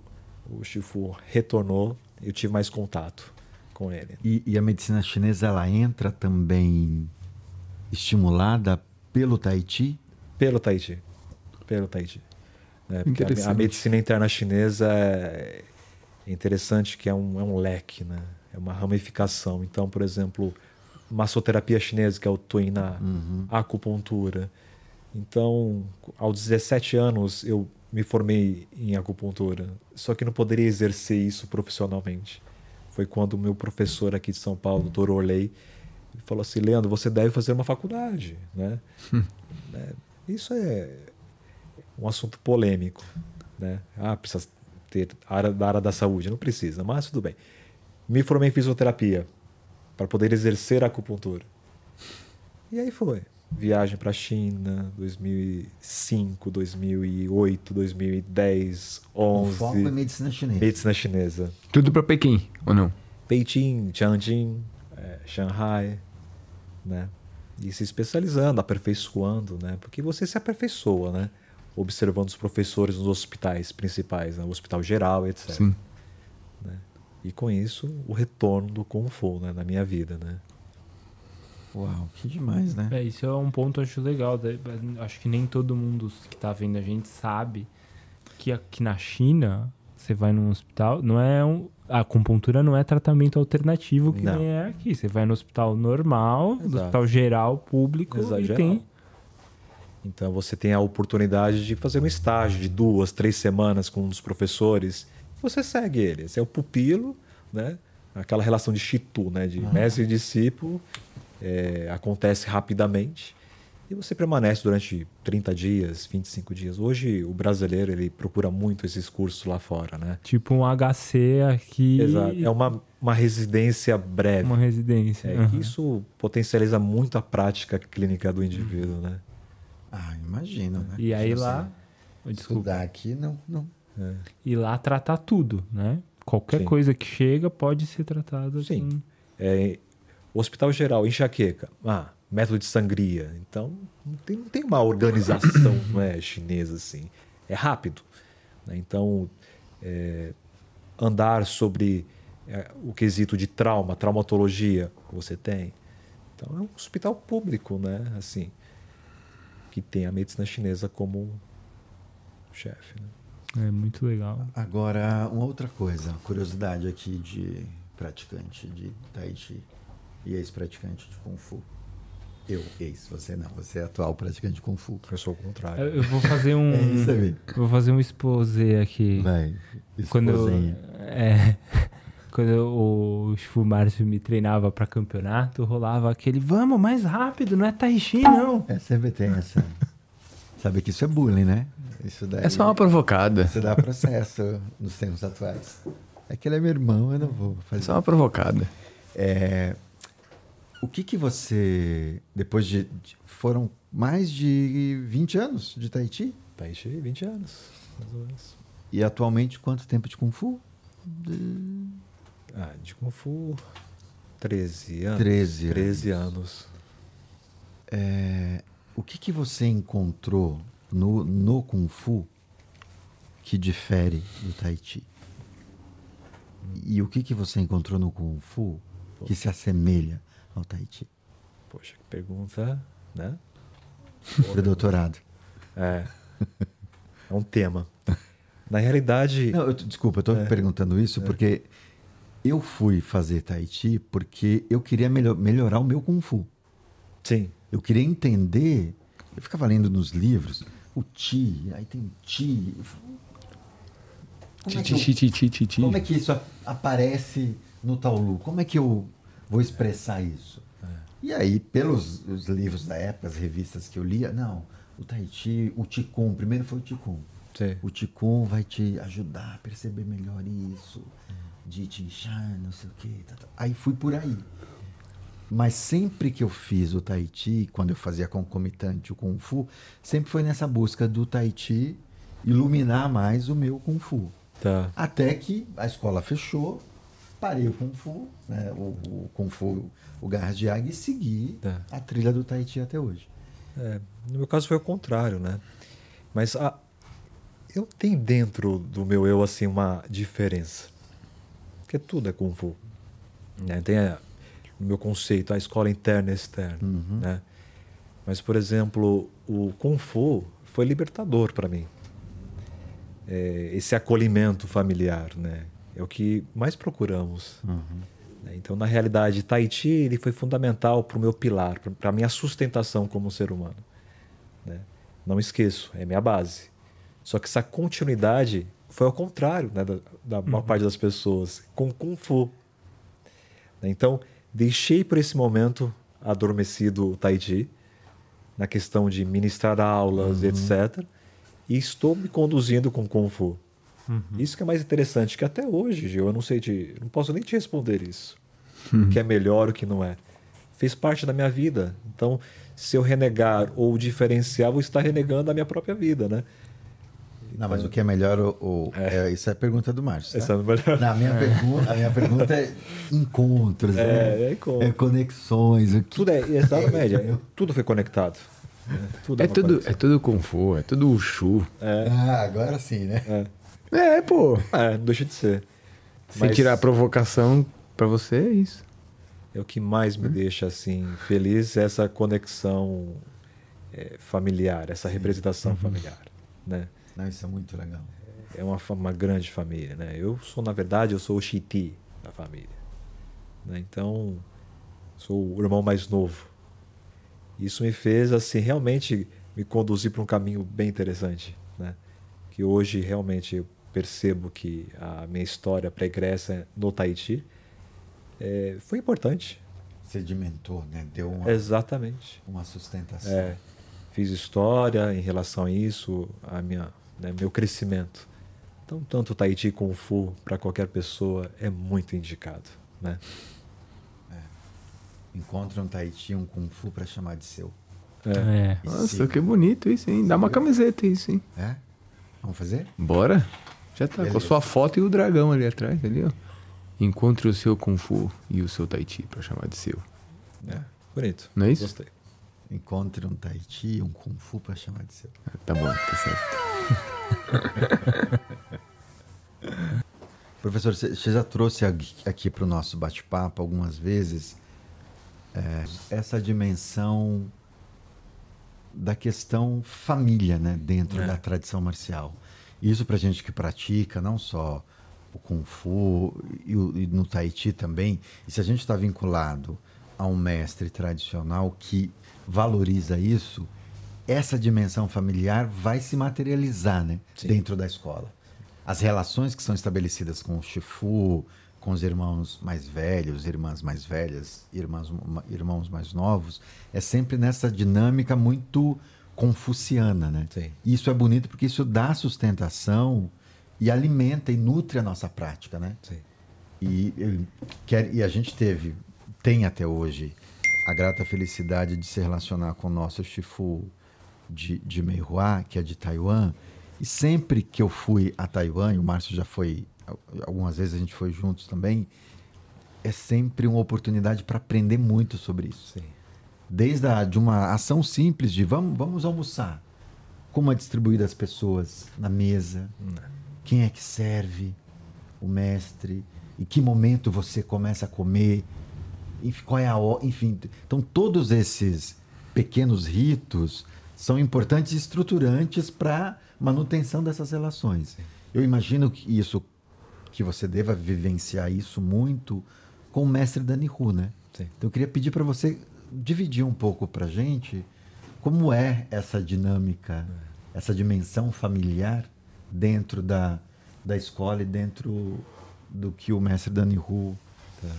o Shifu retornou, eu tive mais contato com ele. E, e a medicina chinesa ela entra também estimulada pelo Tahiti? Pelo Tahiti. Pelo Tahiti. Porque a, a medicina interna chinesa é é interessante que é um, é um leque, né? É uma ramificação. Então, por exemplo, massoterapia chinesa, que é o Tuiná, acupuntura. Então, aos 17 anos, eu me formei em acupuntura. Só que não poderia exercer isso profissionalmente. Foi quando o meu professor aqui de São Paulo, o Dr. Orley, falou assim, Leandro, você deve fazer uma faculdade, né? Né? Isso é um assunto polêmico, né? Ah, precisa ter área da área da saúde, não precisa, mas tudo bem. Me formei em fisioterapia para poder exercer a acupuntura. E aí foi. Viagem para a China, 2005, 2008, 2010, O foco é 11. medicina chinesa. Medicina chinesa. Tudo pra Pequim, ou não? Beijing, Tianjin, eh, Shanghai, né? E se especializando, aperfeiçoando, né? Porque você se aperfeiçoa, né? Observando os professores nos hospitais principais, né? O hospital geral, etc. Sim. né? E com isso, o retorno do Kung Fu, né? Na minha vida, né? Uau, que demais, né? É, isso é um ponto que eu acho legal. Acho que nem todo mundo que tá vendo a gente sabe que aqui na China, você vai num hospital, não é um. A acupuntura não é tratamento alternativo que Não. nem é aqui. Você vai no hospital normal, no Exato. hospital geral, público, Exato, e geral. tem. Então você tem a oportunidade de fazer um estágio de duas, três semanas com um dos professores. Você segue ele. Esse é o pupilo, né? Aquela relação de Shitu, né? De mestre e discípulo. É, acontece rapidamente. E você permanece durante 30 dias, 25 dias. Hoje o brasileiro ele procura muito esses cursos lá fora, né? Tipo um HC aqui. Exato. É uma, uma residência breve. uma residência. É, que Isso potencializa muito a prática clínica do indivíduo, né? Ah, imagino, né? E aí lá. Estudar aqui, não, não. E lá tratar tudo, né? Qualquer Sim. coisa que chega pode ser tratada Sim. com- É, hospital geral, enxaqueca. Ah, método de sangria. Então, não tem, não tem uma organização não é, chinesa assim. É rápido. né? Então, é, andar sobre é, o quesito de trauma, traumatologia, você tem. Então, é um hospital público, né? Assim, que tem a medicina chinesa como chefe. Né? É muito legal. Agora, uma outra coisa, curiosidade aqui de praticante de Tai Chi e ex-praticante de Kung Fu. Eu, ex, você não, você é atual praticante de Kung Fu. Eu sou o contrário. Eu vou fazer um. É isso aí. Vou fazer um exposé aqui. Vai, Quando eu, esposinha. é, quando eu- o Chifu Márcio me treinava pra campeonato, rolava aquele, vamos mais rápido, não é Tai Chi, não. É, sempre tem essa. Sabe que isso é bullying, né? Isso daí. É só uma provocada. Você dá processo nos tempos atuais. É que ele é meu irmão, eu não vou É fazer. só uma provocada. É, o que que você, depois de, de- foram mais de 20 anos de Tahiti? Tahiti, 20 anos, mais ou menos. E atualmente quanto tempo de Kung Fu? Ah, de Kung Fu, 13 anos. 13 anos. 13 anos. é, o que, que você encontrou no, no Kung Fu que difere do Tai Chi? E o que, que você encontrou no Kung Fu que se assemelha ao Tai Chi? Poxa, que pergunta, né? Para doutorado. É. É um tema. Na realidade. Não, eu, desculpa, eu estou É. perguntando isso porque eu fui fazer Tai Chi porque eu queria melhor- melhorar o meu Kung Fu. Sim. Eu queria entender. Eu ficava lendo nos livros o Chi, aí tem falo, Como é, que eu- Ti, ti, ti, ti, ti. como é que isso aparece no Taolu? Como é que eu vou expressar isso? E aí, pelos os livros da época, as revistas que eu lia, não, o Tai Chi, o Qigong, primeiro foi o. Sim. O Qigong vai te ajudar a perceber melhor isso, de te Shan, não sei o quê. tá, tá. Aí fui por aí. Mas sempre que eu fiz o Tai Chi, quando eu fazia concomitante o Kung Fu, sempre foi nessa busca do Tai Chi iluminar mais o meu Kung Fu. Tá. Até que a escola fechou, parei o Kung Fu, né, o, o Kung Fu, o Garras de Águia, e segui Tá. a trilha do Tai Chi até hoje. É, no meu caso foi o contrário, né? Mas a, eu tenho dentro do meu eu assim uma diferença. Porque tudo é Kung Fu. Né? Tem a, no meu conceito a escola interna e externa. Né? Mas, por exemplo, o Kung Fu foi libertador para mim. É, esse acolhimento familiar, né? É o que mais procuramos. né? Então, na realidade, Tai Chi ele foi fundamental para o meu pilar, para a minha sustentação como ser humano. né? Não esqueço, é minha base. Só que essa continuidade foi ao contrário né, da, da maior parte das pessoas, com Kung Fu. né? Então, deixei por esse momento adormecido o Tai Chi, na questão de ministrar aulas, etc. E estou me conduzindo com Kung Fu. Isso que é mais interessante, que até hoje, Gil, eu não sei te, não posso nem te responder isso. O que é melhor, o que não é. Fez parte da minha vida. Então, se eu renegar ou diferenciar, vou estar renegando a minha própria vida, né? Não, mas o que é melhor, o, o- é, isso é a pergunta do Márcio. Tá? Essa é a melhor. Na minha pergunta, a minha pergunta é encontros, É, né? é encontro. É conexões. O que... Tudo é, exatamente, tudo foi conectado. Tudo É tudo, conexão. é tudo Kung Fu, é tudo Wushu. Ah, agora sim, né? É, pô. É, não deixa de ser. Sem Mas tirar a provocação pra você, é isso. É o que mais me deixa assim feliz, essa conexão é, familiar, essa representação familiar, né? Não, isso é muito legal. É uma, uma grande família, né? Eu sou, na verdade, eu sou o Chiti da família. né? Então, sou o irmão mais novo. Isso me fez, assim, realmente me conduzir para um caminho bem interessante, né? Que hoje, realmente, eu percebo que a minha história pregressa no Tahiti é, foi importante. Sedimentou, né? Deu uma, Exatamente. uma sustentação. É, fiz história em relação a isso, a minha, né, meu crescimento. Então, tanto Tahiti Kung Fu para qualquer pessoa é muito indicado, né? Encontra um Tahiti, um Kung Fu pra chamar de seu. É. E Nossa, siga. que bonito isso, hein? Dá uma camiseta isso, hein? É? Vamos fazer? Bora. Já tá com a Beleza. sua foto e o dragão ali atrás, ali, ó. Encontre o seu Kung Fu e o seu Tai Chi pra chamar de seu. É, bonito. Não é isso? Gostei. Encontre um Tahiti, um Kung Fu pra chamar de seu. Ah, Tá bom, tá certo. Professor, você já trouxe aqui- aqui para o nosso bate-papo algumas vezes é, essa dimensão da questão família, né, dentro É. da tradição marcial. Isso para gente que pratica, não só o Kung Fu e, e no Tai Chi também, e se a gente está vinculado a um mestre tradicional que valoriza isso, essa dimensão familiar vai se materializar né, Sim. dentro da escola. As relações que são estabelecidas com o Shifu, com os irmãos mais velhos, irmãs mais velhas, irmãs, irmãos mais novos, é sempre nessa dinâmica muito confuciana, né? Sim. Isso é bonito porque isso dá sustentação e alimenta e nutre a nossa prática, né? Sim. E, e a gente teve, tem até hoje, a grata felicidade de se relacionar com o nosso Shifu de, de Meihua, que é de Taiwan. E sempre que eu fui a Taiwan, e o Márcio já foi, al- algumas vezes a gente foi juntos também, é sempre uma oportunidade para aprender muito sobre isso. Sim. Desde a, de uma ação simples de vamos, vamos almoçar. Como é distribuída as pessoas na mesa? Quem é que serve? O mestre? Em que momento você começa a comer? Enfim, qual é a hora? Enfim, então todos esses pequenos ritos são importantes e estruturantes para manutenção dessas relações. Eu imagino que isso que você deva vivenciar isso muito com o mestre Dani Hu, né? Sim. Então eu queria pedir para você dividir um pouco para gente como é essa dinâmica, essa dimensão familiar dentro da, da escola e dentro do que o mestre Dani Hu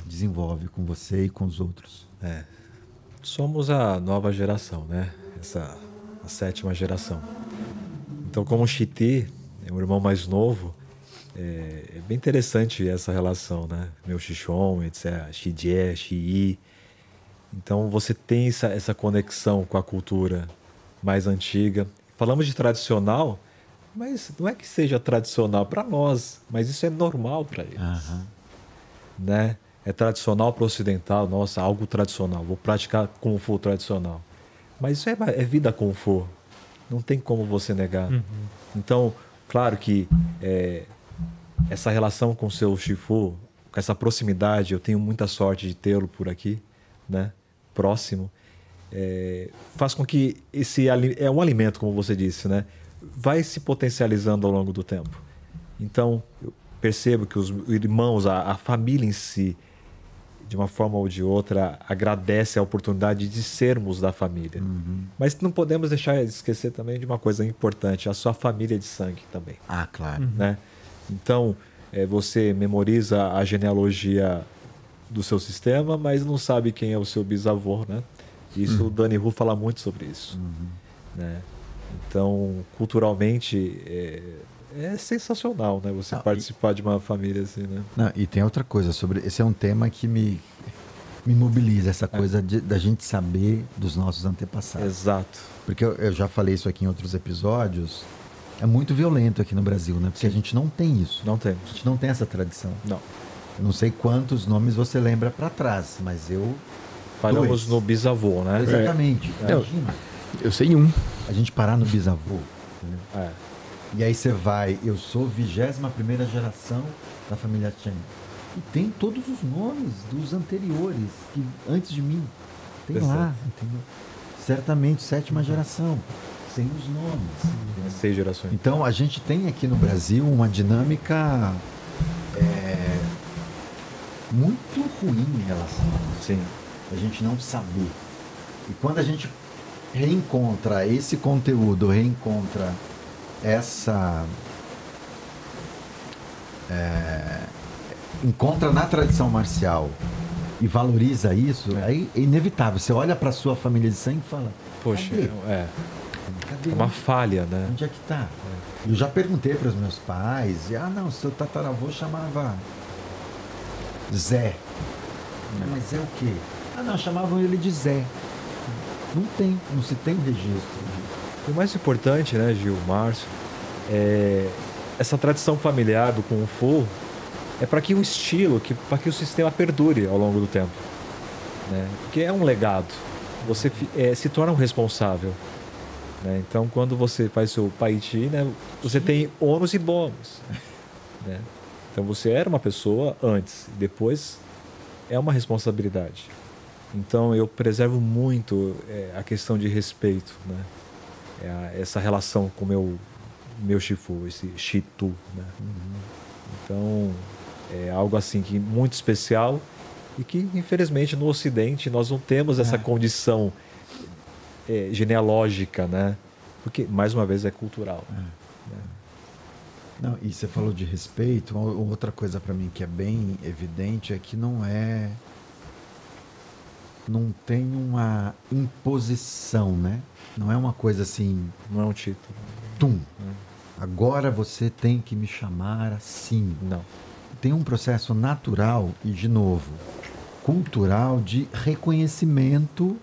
desenvolve com você e com os outros. É. Somos a nova geração, né? Essa a sétima geração. Então, como o Chiti é um irmão mais novo, é, é bem interessante essa relação, né? Meu Xixon, etc. Xijie, Xii. Então, você tem essa, essa conexão com a cultura mais antiga. Falamos de tradicional, mas não é que seja tradicional para nós, mas isso é normal para eles Aham. né? É tradicional para o ocidental, nossa, algo tradicional. Vou praticar Kung Fu tradicional. Mas isso é, é vida Kung Fu. Não tem como você negar. Então, claro que é, essa relação com o seu Shifu, com essa proximidade, eu tenho muita sorte de tê-lo por aqui, né? Próximo. é, faz com que esse é um alimento, como você disse, né? Vai se potencializando ao longo do tempo. Então, eu percebo que os irmãos, a, a família em si, de uma forma ou de outra, agradece a oportunidade de sermos da família. Mas não podemos deixar de esquecer também de uma coisa importante: a sua família de sangue também. Ah, claro. Né? Então, eh, você memoriza a genealogia do seu sistema, mas não sabe quem é o seu bisavô. Né? Isso o Dani Hu fala muito sobre isso. Né? Então, culturalmente, é, é sensacional né? você Não, e- participar de uma família assim. Né? Não, e tem outra coisa sobre. Esse é um tema que me, me mobiliza, essa coisa de- da gente saber dos nossos antepassados. Exato. Porque eu, eu já falei isso aqui em outros episódios. É muito violento aqui no Brasil, né? Porque a gente não tem isso. Não A temos. gente não tem essa tradição. Não. Eu não sei quantos nomes você lembra para trás, mas eu. Paramos Dois. no bisavô, né? Exatamente. É. Imagina Eu sei um. a gente parar no bisavô. entendeu? É. E aí você vai, eu sou 21 primeira geração da família Chen. E tem todos os nomes dos anteriores, que antes de mim. Tem lá, Exato. entendeu? Certamente, sétima geração. Tem os nomes. Seis gerações. Então a gente tem aqui no Brasil uma dinâmica é, muito ruim em relação a isso. Sim. A gente não saber. E quando a gente reencontra esse conteúdo, reencontra essa. é, encontra na tradição marcial e valoriza isso, aí é inevitável. Você olha para sua família de sangue e fala: Poxa, Cadê? é cadê? uma falha, né? Onde é que tá? Eu já perguntei para os meus pais, e, ah não, seu tataravô chamava Zé. Mas Zé o quê? Ah não, chamavam ele de Zé. Não tem, não se tem registro. O mais importante, né, Gil, Márcio, é essa tradição familiar do Kung Fu é para que o estilo, que, para que o sistema perdure ao longo do tempo. Né? Porque é um legado. Você é, se torna um responsável. né? Então, quando você faz seu Paiti, né, você tem ônus e bônus. né? Então, você era uma pessoa antes, depois é uma responsabilidade. Então, eu preservo muito é, a questão de respeito, né? É a- essa relação com meu, meu Shifu, esse Shitu, né? Então, é algo assim que muito especial e que, infelizmente, no Ocidente nós não temos essa É. condição é, genealógica, né? Porque, mais uma vez, é cultural. Não, e você falou de respeito, outra coisa para mim que é bem evidente é que não é não tem uma imposição, né? Não é uma coisa assim, Não é um título. tum. Agora você tem que me chamar assim. Não. Tem um processo natural e de novo cultural de reconhecimento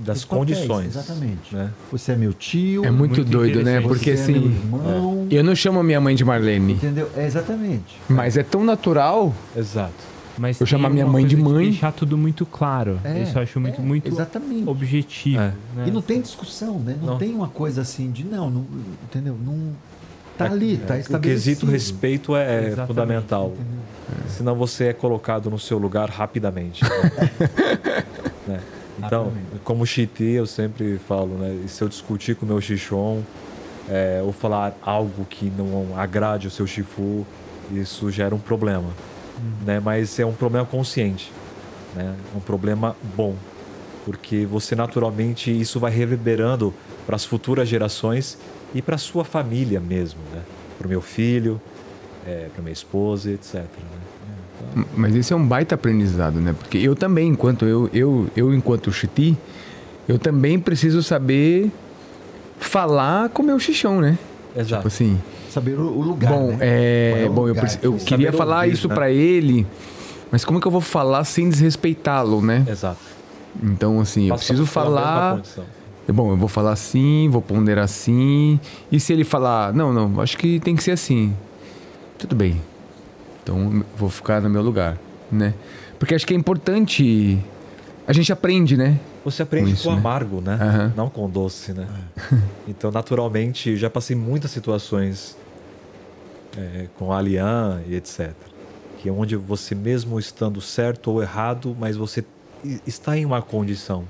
Das papéis, condições. Exatamente. Né? Você é meu tio. É muito, Muito doido, né? Porque você é meu assim. irmão. Eu não chamo minha mãe de Marlene. Entendeu? É exatamente. Mas é tão natural. Exato. Mas Eu tem chamar minha mãe de mãe. Deixar tudo muito claro. É, Isso eu acho muito, é, muito exatamente. objetivo. É. né? E não tem discussão, né? Não, Não. tem uma coisa assim de não, não entendeu? Não tá ali, tá É, o estabelecido. quesito respeito é Exatamente. fundamental. Senão você é colocado no seu lugar rapidamente. né? Então, como Chiti, eu sempre falo, né? Se eu discutir com o meu Xixon, é, ou falar algo que não agrade o seu Chifu, isso gera um problema. Né? Mas é um problema consciente. Né? Um problema bom. Porque você naturalmente, isso vai reverberando para as futuras gerações e para sua família mesmo. Né? Para o meu filho, é, para minha esposa, etc. Né? Mas esse é um baita aprendizado, né? Porque eu também, enquanto eu, eu, eu enquanto chiti, eu também preciso saber falar com o meu xixão, né? Exato. Tipo assim, Saber o, lugar, bom, né? é, é o bom, eu, lugar eu que- queria Saber falar ouvir, isso né? pra ele, mas como que eu vou falar sem desrespeitá-lo, né? Exato. Então, assim, eu Passamos preciso falar. Bom, eu vou falar assim, vou ponderar assim. E se ele falar, não, não, acho que tem que ser assim. Tudo bem. Então vou ficar no meu lugar, né? Porque acho que é importante. A gente aprende, né? Você aprende Com isso, com né? amargo, né? Aham. Não com doce, né? Então, naturalmente, já passei muitas situações é, com Alian e etc. Que é onde você mesmo estando certo ou errado, mas você está em uma condição.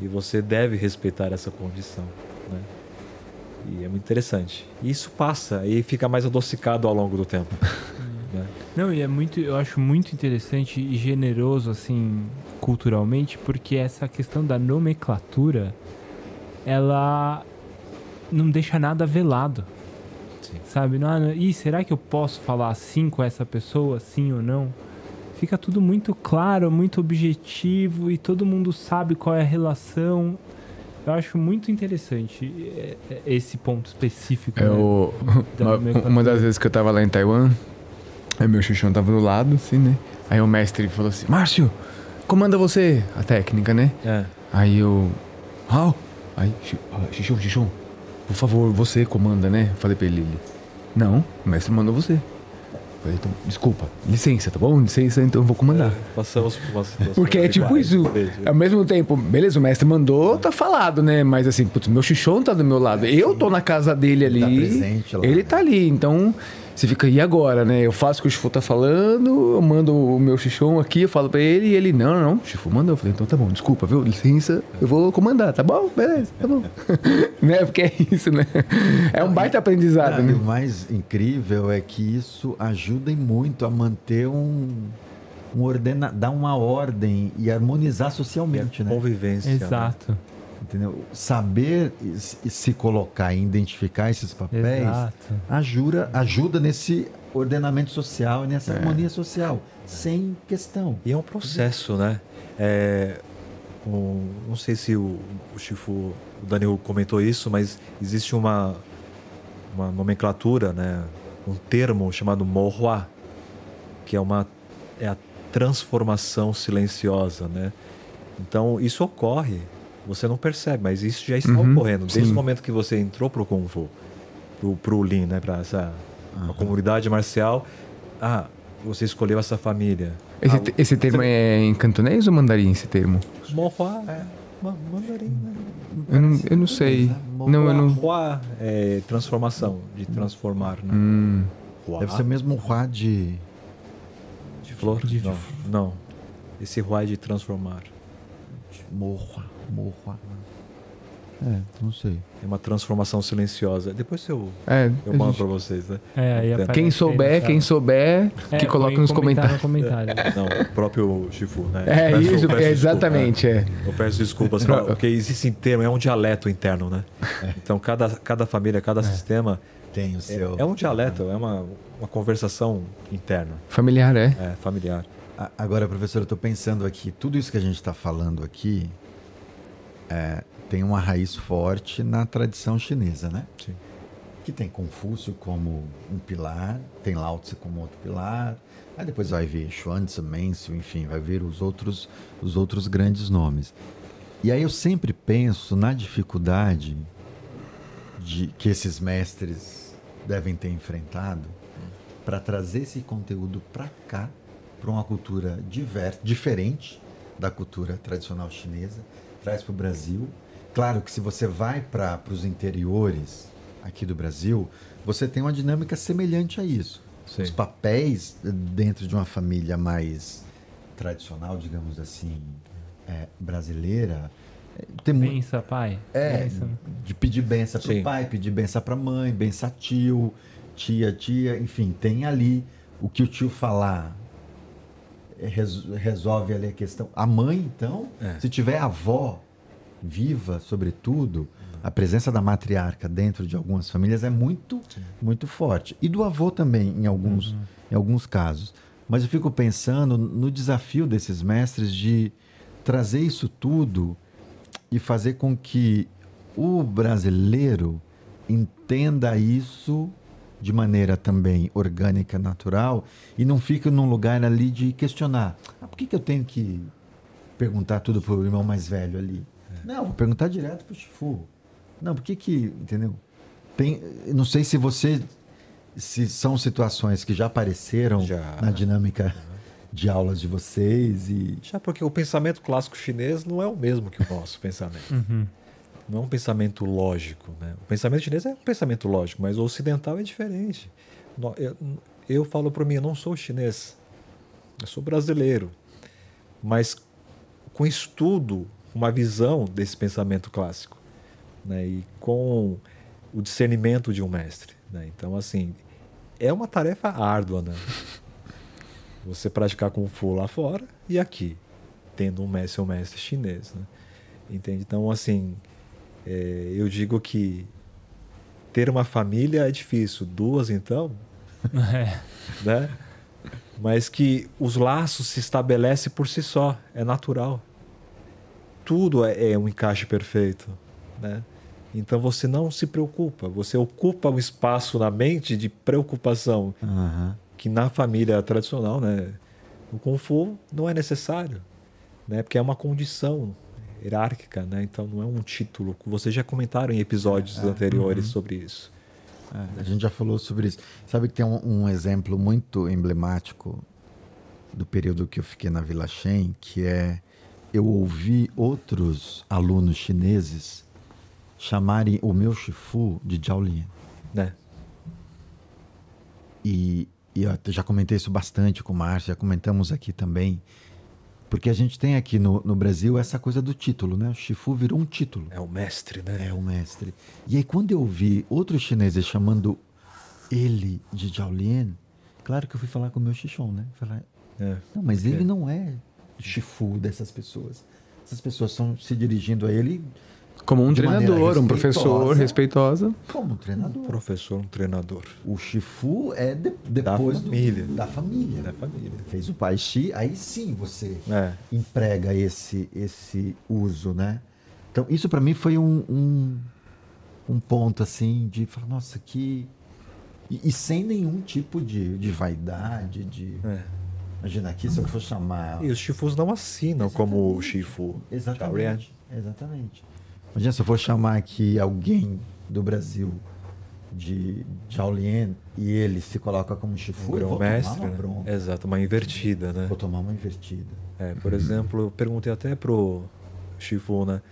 E você deve respeitar essa condição, né? E é muito interessante. E isso passa e fica mais adocicado ao longo do tempo. Não, e é muito, eu acho muito interessante e generoso, assim, culturalmente, porque essa questão da nomenclatura, ela não deixa nada velado. Sim. Sabe? Não, não, Ih, será que eu posso falar assim com essa pessoa, sim ou não? Fica tudo muito claro, muito objetivo e todo mundo sabe qual é a relação. Eu acho muito interessante é, é, esse ponto específico. É né? o, Da uma, uma das vezes que eu tava lá em Taiwan, aí meu xuxão tava do lado, assim, né? Aí o mestre falou assim: Márcio, comanda você a técnica, né? É. Aí eu. Raul! Aí, Xi- Xixão, Xixão, por favor, você comanda, né? Falei pra ele. Não, o mestre mandou você. Falei, então, desculpa, licença, tá bom? Licença, então eu vou comandar. Passamos por uma situação. Porque é tipo isso. Veja. Ao mesmo tempo, beleza, o mestre mandou, tá falado, né? Mas assim, putz, meu xixão tá do meu lado. Eu tô na casa dele ali. Ele tá presente lá. Ele tá ali, então. Você fica, e agora, né? Eu faço o que o Chifu tá falando, eu mando o meu xixão aqui, eu falo pra ele, e ele, não, não, não, o Chifu mandou. Eu falei, então tá bom, desculpa, viu? Licença, eu vou comandar, tá bom? Beleza, tá bom. né? Porque é isso, né? É um baita aprendizado, Ah, né? o mais incrível é que isso ajuda muito a manter um, um ordena, dar uma ordem e harmonizar socialmente, né? Convivência. né? Entendeu? Saber se colocar e identificar esses papéis Exato. ajuda, ajuda nesse ordenamento social e nessa harmonia social, sem questão. E é um processo, né? É, um- não sei se o, o Chifu, o Daniel comentou isso, mas existe uma, uma nomenclatura, né? Um termo chamado morroa, que é uma é a transformação silenciosa, né? Então isso ocorre, você não percebe, mas isso já está Uhum, ocorrendo desde sim. o momento que você entrou pro Kung Fu, pro, pro Lin, né? Para essa uma comunidade marcial. Ah, você escolheu essa família. Esse, Ah, esse termo é em cantonês ou mandarim, esse termo? Mohua é ma- mandarim, né? Eu não, eu não sei. Não, eu não. Hua é transformação, de transformar, né? Hum, Hua Deve ser mesmo Hua de. de flor? de- não, não. Esse Hua é de transformar. Morra, morra. É, não sei. É uma transformação silenciosa. Depois eu, é. eu a mando gente- pra vocês, né? É, aí Quem souber, quem souber, É, que coloque nos comentário comentários. no comentário. Não, o próprio Shifu, né? É peço- isso, peço é exatamente, é. desculpa, né? Eu peço desculpas, pra- porque existe termo, é um dialeto interno, né? Então cada, cada família, cada sistema Tem o é, seu. é um dialeto, é uma, uma conversação interna, Familiar, é. é, familiar. Agora, professor, eu estou pensando aqui, tudo isso que a gente está falando aqui é, tem uma raiz forte na tradição chinesa, né? Sim. Que tem Confúcio como um pilar, tem Lao Tse como outro pilar, aí depois vai vir Xuanzi, Mencio, enfim, vai vir os outros, os outros grandes nomes. E aí eu sempre penso na dificuldade de que esses mestres devem ter enfrentado para trazer esse conteúdo para cá para uma cultura diver, diferente da cultura tradicional chinesa, traz para o Brasil. Claro que se você vai para os interiores aqui do Brasil, você tem uma dinâmica semelhante a isso. Sim. Os papéis dentro de uma família mais tradicional, digamos assim, é, brasileira, é, tem muito. Bença, pai. É, Benção. de pedir benção para o pai, pedir benção para a mãe, benção a tio, tia, tia, enfim, tem ali o que o tio falar resolve ali a questão. A mãe, então, É. se tiver avó viva, sobretudo, a presença da matriarca dentro de algumas famílias é muito, muito forte. E do avô também, em alguns, em alguns casos. Mas eu fico pensando no desafio desses mestres de trazer isso tudo e fazer com que o brasileiro entenda isso de maneira também orgânica, natural, e não fique num lugar ali de questionar. Ah, por que, que eu tenho que perguntar tudo pro irmão mais velho ali? Não, vou perguntar direto pro Chifu. Não, por que que, entendeu? Tem, não sei se você se são situações que já apareceram Já. na dinâmica de aulas de vocês e Já porque o pensamento clássico chinês não é o mesmo que o nosso pensamento. Não é um pensamento lógico. Né? O pensamento chinês é um pensamento lógico, mas o ocidental é diferente. Eu, eu falo para mim, eu não sou chinês, eu sou brasileiro. Mas com estudo, uma visão desse pensamento clássico. Né? E com o discernimento de um mestre. Né? Então, assim, é uma tarefa árdua, né? Você praticar Kung Fu lá fora e aqui, tendo um mestre ou mestre chinês, né? Entende? Então, assim, é, eu digo que ter uma família é difícil, duas então, É. né? Mas que os laços se estabelecem por si só, é natural. Tudo é, é um encaixe perfeito, né? Então você não se preocupa, você ocupa um espaço na mente de preocupação Aham. que na família tradicional, né, o Kung Fu não é necessário, né, porque é uma condição hierárquica, né, então não é um título. Vocês já comentaram em episódios anteriores sobre isso. É, a gente já falou sobre isso. Sabe que tem um, um exemplo muito emblemático do período que eu fiquei na Vila Shen, que é eu ouvi outros alunos chineses chamarem o meu Shifu de Jiaolin. Né? E, e eu já comentei isso bastante com o Márcio, já comentamos aqui também. Porque a gente tem aqui no, no Brasil essa coisa do título, né? O Shifu virou um título. É o mestre, né? É o mestre. E aí, quando eu vi outros chineses chamando ele de Jiaolien, claro que eu fui falar com o meu Xixon, né? Falar, É. não, mas Porque- ele não é Shifu dessas pessoas. Essas pessoas estão se dirigindo a ele Como um treinador, um professor respeitosa. como um treinador. Professor, um treinador O Shifu é de- depois do- família. da família. da família. Fez o pai Xi, aí sim você É. emprega esse, esse uso, né? Então, isso para mim foi um, um, um ponto, assim, de falar, nossa, que... E, e sem nenhum tipo de, de vaidade, de... É. Imagina aqui, se eu for chamar... E os Shifus não assinam como Shifu. Exatamente, exatamente. Imagina se eu for chamar aqui alguém do Brasil de Shaolin e ele se coloca como Shifu, Um grão-mestre, uma né? Exato, uma invertida, né? Vou tomar uma invertida. É, por exemplo, eu perguntei até pro Shifu, né?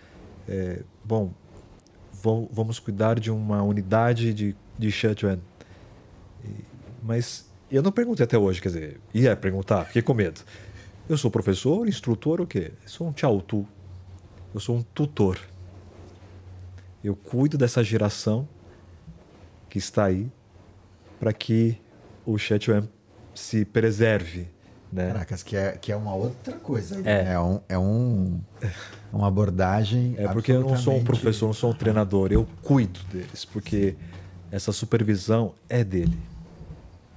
é, bom, vamos cuidar de uma unidade de, de Sichuan. E- Mas eu não perguntei até hoje, quer dizer, ia perguntar, fiquei com medo. Eu sou professor, instrutor, o quê? Eu sou um Chao Tu. Eu sou um tutor. Eu cuido dessa geração que está aí para que o Sichuan se preserve, né? Caracas, que é, que é uma outra coisa. É. né? É, um, é um, uma abordagem. É porque eu não sou um absolutamente- professor, não sou um treinador, eu cuido deles, porque essa supervisão é dele,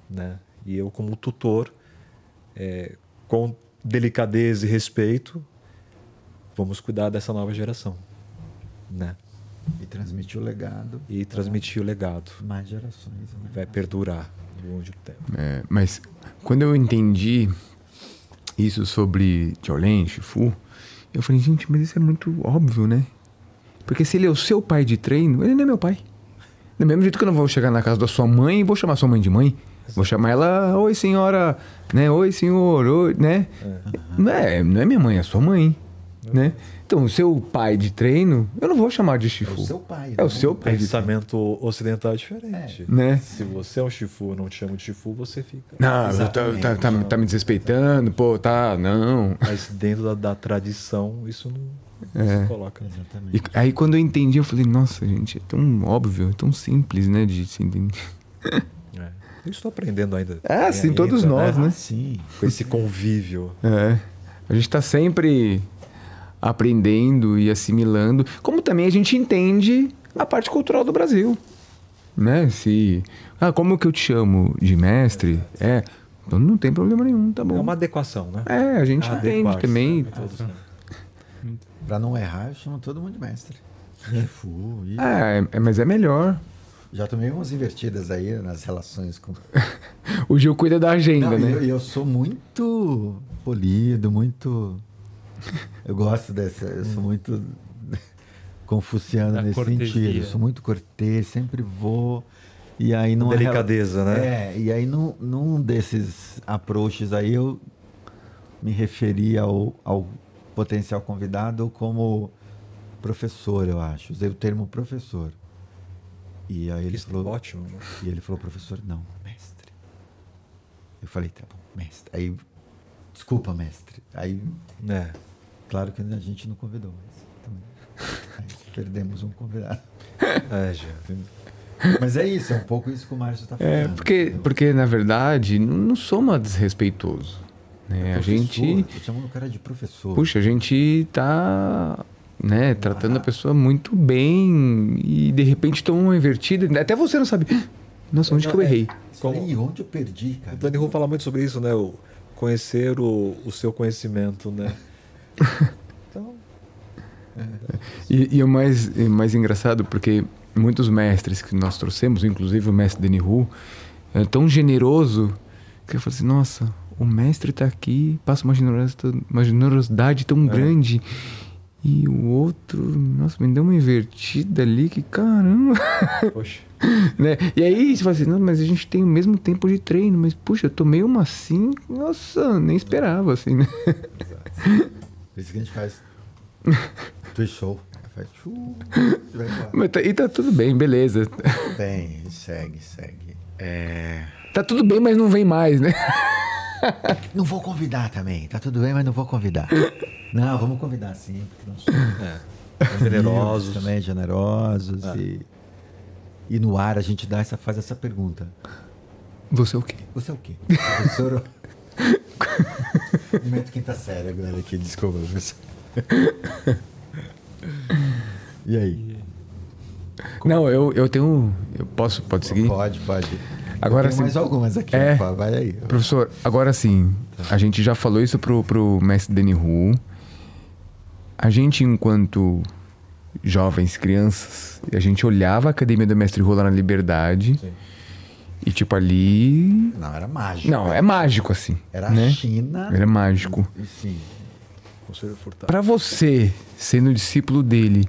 né? E eu como tutor, é, com delicadeza e respeito, vamos cuidar dessa nova geração, né? E transmitir o legado. E transmitir o legado, Mais gerações. né? vai perdurar longe do tempo. É, mas quando eu entendi isso sobre Jolene, Shifu, eu falei, gente, mas isso é muito óbvio, né? Porque se ele é o seu pai de treino, ele não é meu pai. Do mesmo jeito que eu não vou chegar na casa da sua mãe e vou chamar sua mãe de mãe. Vou chamar ela, oi senhora, né? Oi senhor, oi, né? Não, é, não é minha mãe, é sua mãe, né? Então, o seu pai de treino, eu não vou chamar de É Shifu. o seu pai. É o né? seu pai Pensamento ocidental é diferente. né? Se você é um Shifu e não te chama de Shifu, você fica. Não, tá, tá, tá- tá me desrespeitando, pô, tá, não. Mas dentro da, da tradição, isso não, É. se coloca. Exatamente. E aí quando eu entendi, eu falei, nossa, gente, é tão óbvio, é tão simples, né, de se entender. É. Eu estou aprendendo ainda. Ah, sim, ainda, todos nós, né? Ah, sim. Com esse convívio. É. A gente tá sempre aprendendo e assimilando, como também a gente entende a parte cultural do Brasil, né? Se, ah, como que eu te chamo de mestre? É, então não tem problema nenhum, tá É bom. uma adequação, né? É, a gente entende Adequar-se, também. né? Pra não errar, eu chamo todo mundo de mestre. E- Ah, é- é- mas é melhor. Já tomei umas invertidas aí nas relações com. O Gil cuida da agenda, Não, e né? eu, e eu sou muito polido, muito. Eu gosto dessa. Eu sou muito confuciano Da nesse cortesia. sentido. Eu sou muito cortês, sempre vou. E aí não Delicadeza, né? É, e aí num, num desses approaches aí eu me referi ao, ao potencial convidado como professor, eu acho. Usei o termo professor. E aí ele Isso falou. é ótimo. né? E ele falou, professor, não, mestre. Eu falei, tá bom, mestre. Aí, desculpa, mestre. Aí, É. claro que a gente não convidou, mas também. Perdemos um convidado. É. Mas é isso, é um pouco isso que o Márcio está falando. É, porque, porque na verdade, não, não sou desrespeitoso. Né? A Professor, gente. Eu chamo o cara de professor. Puxa, a gente tá né, tratando a pessoa muito bem e de repente toma uma invertida. Até você não sabe. Nossa, onde que eu errei? Como- Ih, onde eu perdi, cara? O Dani Hu fala muito sobre isso, né? O conhecer o, o seu conhecimento, né? Então, E, e o mais, e mais engraçado, porque muitos mestres que nós trouxemos, inclusive o mestre Deni Hu, é tão generoso que eu falei assim, nossa, o mestre tá aqui, passa uma generosidade, uma generosidade tão grande. E o outro, nossa, me deu uma invertida ali que caramba. poxa. né? E aí você fala assim, não, mas a gente tem o mesmo tempo de treino, mas puxa, eu tomei uma assim, nossa, nem esperava, assim, né? Por isso que a gente faz twist show. Faz tchu, e vai embora. Mas tá, e tá tudo bem, beleza. Bem, segue, segue. É... Tá tudo bem, mas não vem mais, né? Não vou convidar também. Tá tudo bem, mas não vou convidar. Não, vamos convidar sim. Porque nós somos É. Generosos. também, generosos. É. E, e no ar a gente dá essa, faz essa pergunta. Você é o quê? Você é o quê? Professor? Momento quinta série agora aqui, desculpa, professor. E aí? Não, eu, eu tenho. Eu posso, pode seguir? Pode, pode. Agora sim. mais algumas aqui, É. pá, vai aí. Professor, agora sim, a gente já falou isso pro, pro mestre Deni Hu. A gente, enquanto jovens, crianças, a gente olhava a academia do mestre Hu lá na Liberdade. Sim. E tipo ali. Não, era mágico. Não, é mágico assim. Era né? China. Era mágico. Sim. Conselho Furtado. Pra você, sendo discípulo dele,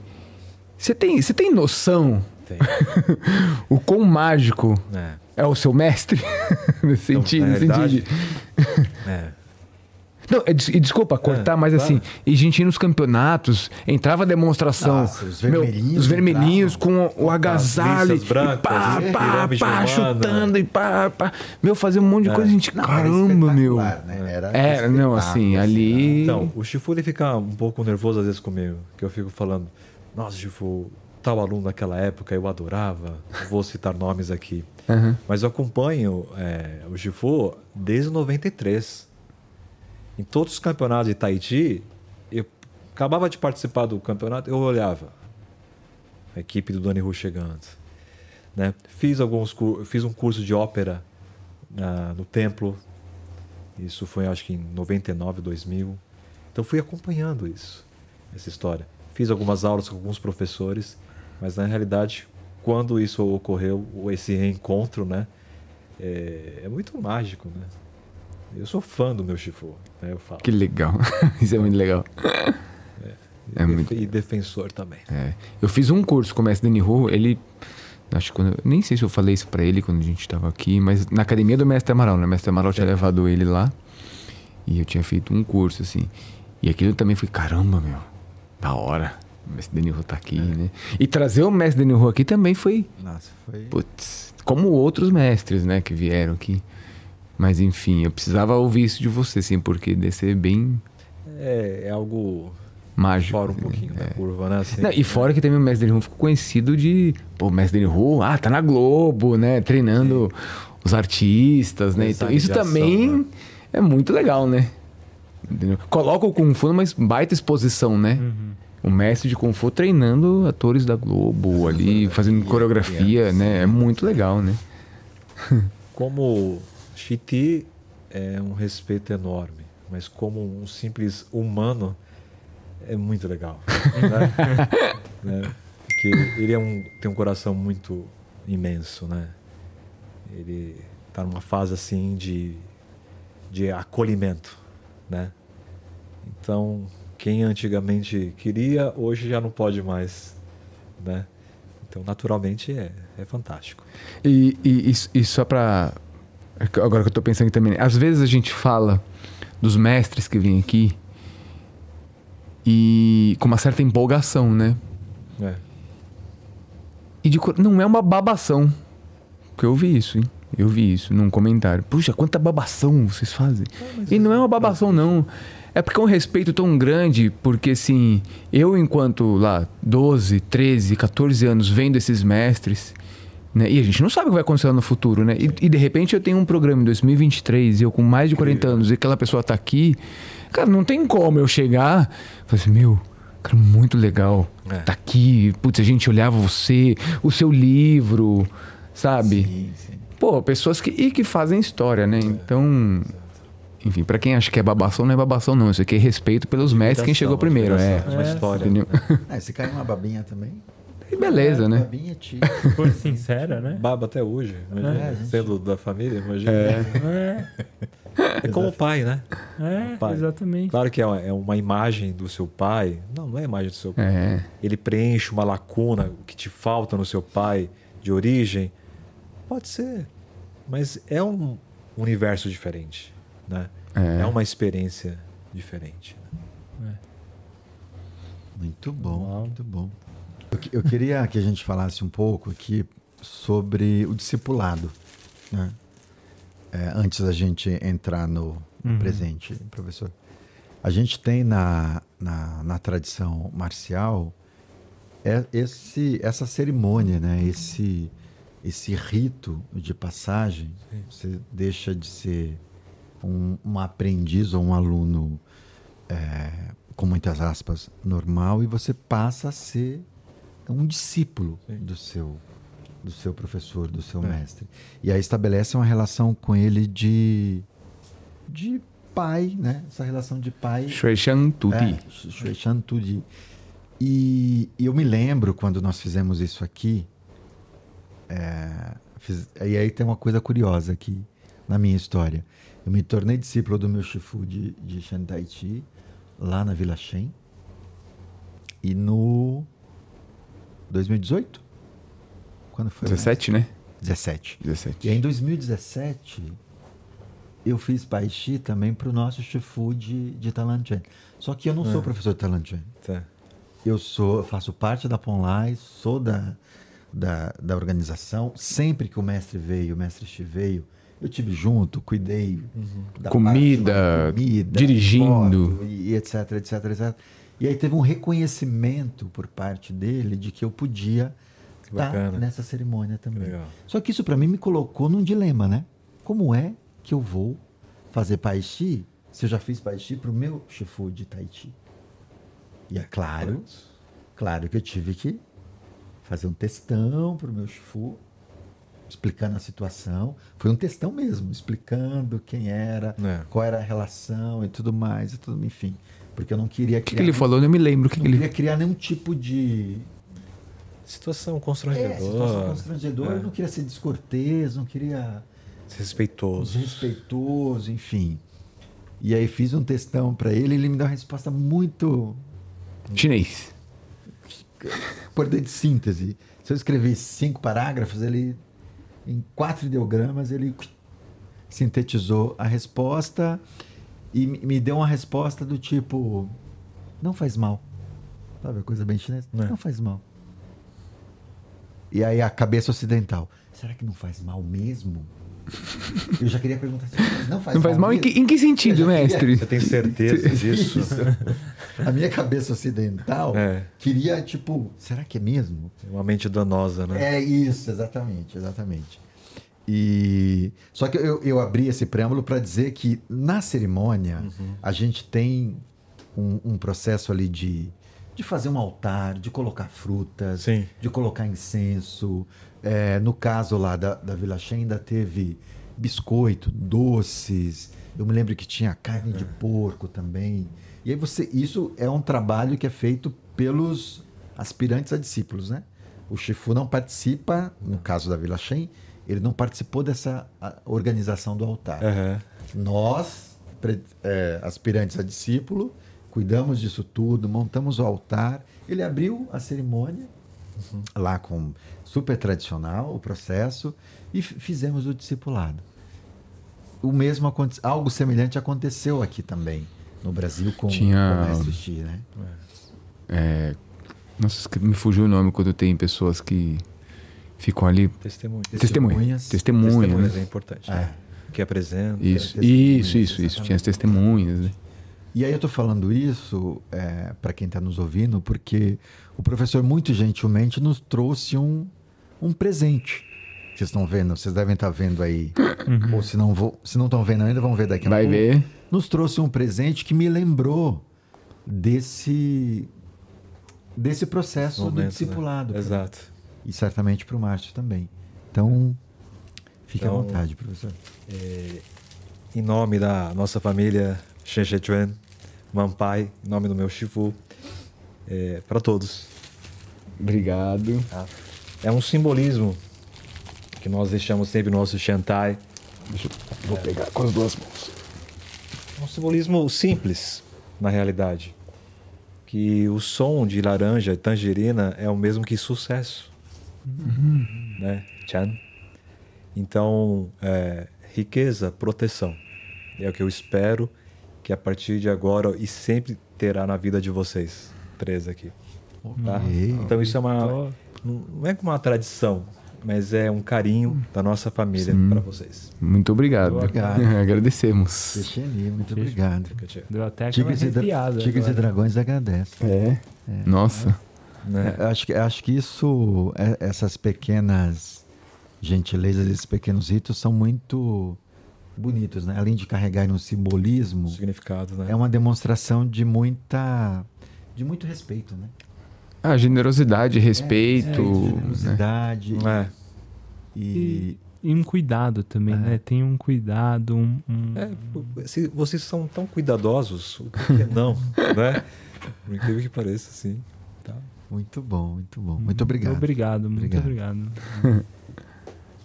você tem, você tem noção Tem. o quão mágico É. é o seu mestre? nesse Então, sentido, nesse sentido. É. Não, é des- e desculpa cortar, É, mas claro. assim, e a gente ia nos campeonatos, entrava a demonstração. Nossa, os meu, vermelhinhos os vermelhinhos com o, o agasalho, brancas, e pá, né? pá, pá, chutando, e pá, pá. Meu, fazer um monte de coisa, a gente, Não, era caramba, meu. Né? Era, Era, não, assim, ali. Então, o Chifu ele fica um pouco nervoso às vezes comigo, que eu fico falando, nossa, Chifu, tal aluno daquela época eu adorava, vou citar nomes aqui. Aham. Mas eu acompanho é, o Chifu desde 93. Em todos os campeonatos de Tahiti, eu acabava de participar do campeonato, eu olhava a equipe do Dani Ru chegando. Né? Fiz, alguns, fiz um curso de ópera ah, no templo. Isso foi acho que em 99, 2000. Então fui acompanhando isso, essa história. Fiz algumas aulas com alguns professores, mas na realidade, quando isso ocorreu, esse reencontro, né, é, é muito mágico, né? Eu sou fã do meu Shifu, né, eu falo. Que legal. Isso é muito legal. E é def- muito- E defensor também. É. Eu fiz um curso com o mestre Deni Hu, ele. Acho que quando, eu- nem sei se eu falei isso pra ele quando a gente tava aqui, mas na academia do Mestre Amaral, né? O Mestre Amaral tinha levado ele lá e eu tinha feito um curso, assim. E aquilo também foi, caramba, meu, da hora. O Mestre Denilro tá aqui, né? E trazer o Mestre Denilro aqui também foi, Nossa, foi. putz, como outros mestres, né, que vieram aqui. Mas enfim, eu precisava ouvir isso de você, assim, porque deve ser bem É, é algo mágico. fora um né? pouquinho da curva, né? Assim, Não, e fora que também o Mestre Denilro ficou conhecido de. Pô, o Mestre Denilro, ah, tá na Globo, né? Treinando os artistas, né? Então, isso também né? é muito legal, né? Entendeu? Coloca o Kung Fu numa baita exposição, né? O mestre de Kung Fu treinando atores da Globo ali, fazendo coreografia, né? É muito legal, né? Como Chiti é um respeito enorme, mas como um simples humano é muito legal. né? Né? Porque ele é um, tem um coração muito imenso, né? Ele está numa fase assim de, de acolhimento, né? Então, quem antigamente queria, hoje já não pode mais, né? Então, naturalmente, é, é fantástico. E, e, e- só pra. Agora que eu tô pensando também, às vezes a gente fala dos mestres que vêm aqui e com uma certa empolgação, né? É. E de não é uma babação. Porque eu vi isso, hein? Eu vi isso num comentário. Puxa, quanta babação vocês fazem. E não é uma babação, não. É porque é um respeito tão grande, porque assim, eu enquanto lá 12, 13, 14 anos vendo esses mestres, né? E a gente não sabe o que vai acontecer lá no futuro, né? E, e, de repente eu tenho um programa em 2023 e eu com mais de 40 anos e aquela pessoa tá aqui, cara, não tem como eu chegar e falar assim, meu, cara, muito legal. É. Tá aqui, putz, a gente olhava você, o seu livro, sabe? Sim, sim. Pô, pessoas que, e que fazem história, né? Então, enfim, pra quem acha que é babação, não é babação, não. Isso aqui é respeito pelos mestres, quem chegou primeiro, é. Uma história. Entendeu? Ah, se cair uma babinha também. E beleza, né? Babinha tia. For sincera, né? Baba até hoje, imagina, É, gente. sendo da família, imagina. É, É como o pai, né? é Pai. exatamente. Claro que é uma, é uma imagem do seu pai. Não, não é a imagem do seu pai. É. Ele preenche uma lacuna que te falta no seu pai de origem. Pode ser. Mas é um universo diferente, né? É. É uma experiência diferente. Muito bom, Uau. muito bom. Eu, eu queria que a gente falasse um pouco aqui sobre o discipulado, né? É, antes da gente entrar no Uhum. presente, professor. A gente tem na, na, na tradição marcial é esse, essa cerimônia, né? esse, esse rito de passagem. Você deixa de ser um, um aprendiz ou um aluno, é, com muitas aspas, normal e você passa a ser um discípulo Sim. do seu, do seu professor, do seu É. mestre. E aí estabelece uma relação com ele de, de pai, né? Essa relação de pai. Shui Shan Tuti. É, Shu- Shui Shan Tudi. E, e eu me lembro quando nós fizemos isso aqui. é, fiz- e aí tem uma coisa curiosa aqui na minha história. Eu me tornei discípulo do meu Shifu de, de Shan Tai Chi, lá na Vila Shen. E no 2018? Quando foi? 17, né? 17. 17. E aí, em 2017, eu fiz Pai Chi também para o nosso Shifu de, de Talanchen. Só que eu não sou professor de Talanchen. Tá. Eu sou, eu faço parte da Ponlai, sou da, da, da organização. Sempre que o mestre veio, o mestre Xi veio, eu tive junto, cuidei da Comida, parte, comida, dirigindo. foto e, e etc, etc, etc. E aí teve um reconhecimento por parte dele de que eu podia estar bacana. nessa cerimônia também. Legal. Só que isso para mim me colocou num dilema, né? Como é que eu vou fazer Pai Chi se eu já fiz Pai Chi para o meu Shifu de Tai Chi? E é claro, claro que eu tive que fazer um textão para o meu Shifu, explicando a situação. Foi um textão mesmo, explicando quem era, É. qual era a relação e tudo mais, e tudo, enfim. Porque eu não queria O que, criar. que ele nenhum- falou? Eu não me lembro. O que, não que ele. queria criar nenhum tipo de Situação é, constrangedora. situação constrangedora. É. Eu não queria ser descortês, não queria Respeitoso. desrespeitoso, enfim. E aí fiz um textão para ele e ele me deu uma resposta muito. Chinês. poder de síntese. Se eu escrever cinco parágrafos, ele em quatro ideogramas ele sintetizou a resposta e me deu uma resposta do tipo não faz mal. Sabe, coisa bem chinesa? É. Não faz mal. E aí a cabeça ocidental, será que não faz mal mesmo? Eu já queria perguntar assim, não faz Não faz mal em que, em que sentido, Eu mestre? Você tem certeza disso? A minha cabeça ocidental É. queria, tipo, será que é mesmo? Uma mente danosa, né? É isso, exatamente, exatamente. E só que eu, eu abri esse preâmbulo para dizer que na cerimônia Uhum. a gente tem um, um processo ali de, de fazer um altar, de colocar frutas, Sim. de colocar incenso. É, no caso lá da, da Vila Xen ainda teve biscoito, doces. Eu me lembro que tinha carne de porco também. E aí você, isso é um trabalho que é feito pelos aspirantes a discípulos, né? O Shifu não participa, no caso da Vila Xen, ele não participou dessa organização do altar. Aham. Nós, é, aspirantes a discípulo, cuidamos disso tudo, montamos o altar. Ele abriu a cerimônia, lá com super tradicional o processo, e fizemos o discipulado. O mesmo algo semelhante aconteceu aqui também, no Brasil, com, Tinha- com o mestre né? É, nossa, me fugiu o nome quando tem pessoas que ficam ali. Testemunha. Testemunhas. Testemunha, Testemunhas né? é importante. É. né? Que apresenta. Isso, testemunhas, isso, isso, isso. Tinha as testemunhas, né? E aí eu estou falando isso para quem está nos ouvindo, porque o professor muito gentilmente nos trouxe um, um presente. Vocês estão vendo? Vocês devem estar vendo aí. Ou se não vou, se não estão vendo ainda, vão ver daqui a Vai pouco. ver. Nos trouxe um presente que me lembrou desse desse processo do Momento, né? discipulado. Exato. E certamente para o Márcio também. Então, fique Então, à vontade, professor. Em nome da nossa família Shenchechuan, Mampai, em nome do meu Shifu, é, para todos. Obrigado. tá? É um simbolismo que nós deixamos sempre no nosso Shantai. Deixa eu vou pegar com as duas mãos. É um simbolismo simples, na realidade. Que o som de laranja e tangerina é o mesmo que sucesso. Né? Chan. Então, é, riqueza, proteção. É o que eu espero que a partir de agora e sempre terá na vida de vocês, três aqui. Tá? Então isso é uma não é como uma tradição, mas é um carinho da nossa família para vocês. Muito obrigado. Obrigado. Agradecemos. Xexeni, muito obrigado. Deu até aquela Tigres e, e. Dragões agradece. É. Nossa. Né? É, acho, que, acho que isso, é- essas pequenas gentilezas, esses pequenos ritos são muito bonitos, né? Além de carregarem um simbolismo, Significado, né? é uma demonstração de muita, de muito respeito, né? Ah, generosidade, respeito. É, né? generosidade É. e, E um cuidado também, É. né? Tem um cuidado, um. um- É, se vocês são tão cuidadosos, o que que não, né? Por incrível que pareça, sim. Muito bom, muito bom. Muito obrigado. Obrigado, muito Obrigado. obrigado.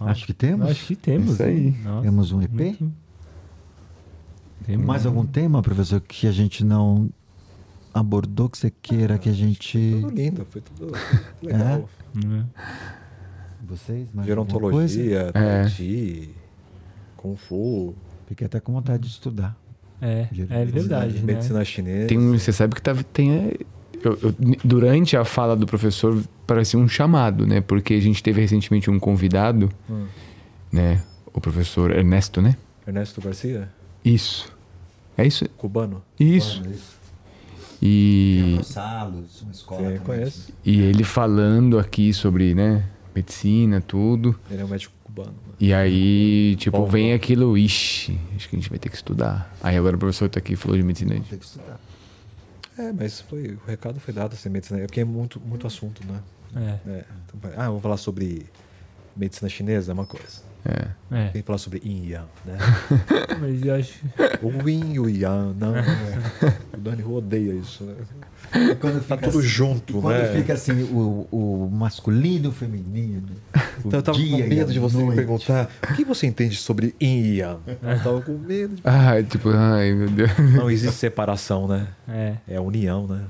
Acho que temos. Acho que temos. Isso aí. Nossa, Temos um EP? muito- Temos. Mais algum tema, professor, que a gente não abordou que você queira que a gente Tudo lindo, foi tudo legal. Né? vocês mais? Gerontologia, É. Tai Chi, Kung Fu, Fiquei até com vontade de estudar. É, é verdade, né? medicina chinesa. Tem você sabe que tá, tem. Eu- eu- durante a fala do professor, parecia um chamado, né? Porque a gente teve recentemente um convidado, Hum. né? O professor Ernesto, né? Ernesto Garcia, Isso. É isso? cubano. Isso. E, Salos, uma escola. Sim, conheço. e ele falando aqui sobre, né? Medicina, tudo. Ele é um médico cubano. né? E aí, tipo, Bom, vem bom. aquilo, ixi, acho que a gente vai ter que estudar. Aí agora o professor tá aqui e falou de medicina. Tem que estudar. É, mas foi, o recado foi dado assim, medicina, é porque é muito, muito assunto, né? É. É, então, ah, vamos falar sobre medicina chinesa, é uma coisa. É, Tem que falar sobre Yin e Yang, né? mas eu acho. o Yin e o Yang, não. é. O Dani odeia isso, né? Quando Tá fica tudo assim- junto, Quando né? fica assim, o, o masculino e o feminino. O Então eu tava dia com medo de você me noite. perguntar o que você entende sobre Yin e Yang. Eu tava com medo de... Ah, tipo, ai meu Deus. Não existe separação, né? É. É união, né?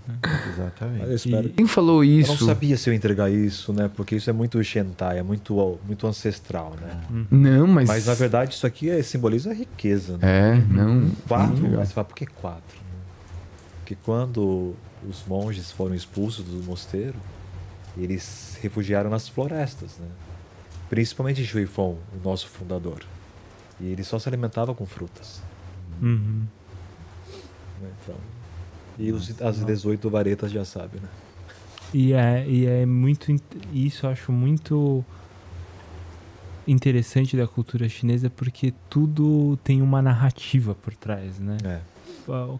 Exatamente. Mas eu espero. Quem falou Eu não isso? sabia se eu ia entregar isso, né? Porque isso é muito Shentai, é muito, muito ancestral, né? Não, mas. Mas na verdade isso aqui é, simboliza a riqueza, né? É, não. Quatro, legal. mas você fala, por que quatro? né? Porque quando os monges foram expulsos do mosteiro, eles se refugiaram nas florestas, né? Principalmente Shuifeng, o nosso fundador. E ele só se alimentava com frutas. Uhum. né? Então, e os, as 18 varetas já sabem, né? E é, e é muito. Isso eu acho muito interessante da cultura chinesa porque tudo tem uma narrativa por trás, né? É.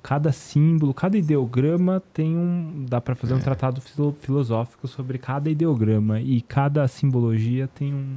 Cada símbolo, cada ideograma tem um. Dá pra fazer um tratado filo- filosófico sobre cada ideograma e cada simbologia tem um-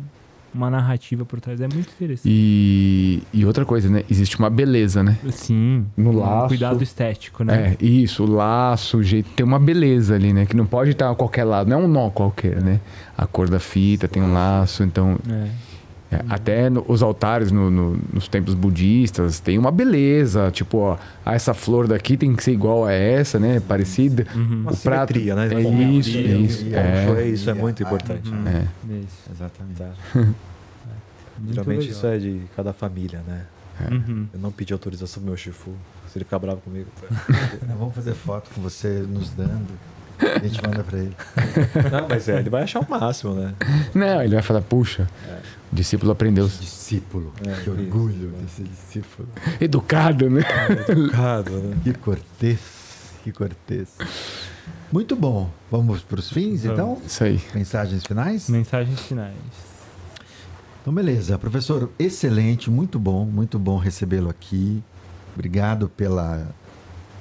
uma narrativa por trás. É muito interessante. E, e outra coisa, né? Existe uma beleza, né? Sim, No um laço. cuidado estético, né? É, isso, o laço, o jeito. Tem uma beleza ali, né? Que não pode estar a qualquer lado, não é um nó qualquer, né? A cor da fita tem um laço, então. É. é, até no- os altares no- no- nos templos budistas tem uma beleza. Tipo, ó, ah, essa flor daqui tem que ser igual a essa, né? Parecida. Uhum. Uma O prato- né? é isso, e- é isso, é. é isso é muito Ah, importante. uhum. né? É. Isso. Exatamente. Tá. Muito Geralmente legal. isso é de cada família, né? Uhum. Eu não pedi autorização pro meu Shifu. Se ele ficar bravo comigo. Nós vamos fazer foto com você nos dando. A gente manda pra ele. Não, mas é, ele vai achar o máximo, né? Não, ele vai falar, puxa, o discípulo aprendeu. Discípulo. É, que isso, orgulho né? desse discípulo. Educado, né? Educado, né? Que cortês. Que cortês. Muito bom. Vamos para os fins, Vamos. então? Isso aí. Mensagens finais? Mensagens finais. Então, beleza. Professor, excelente, muito bom, muito bom recebê-lo aqui. Obrigado pela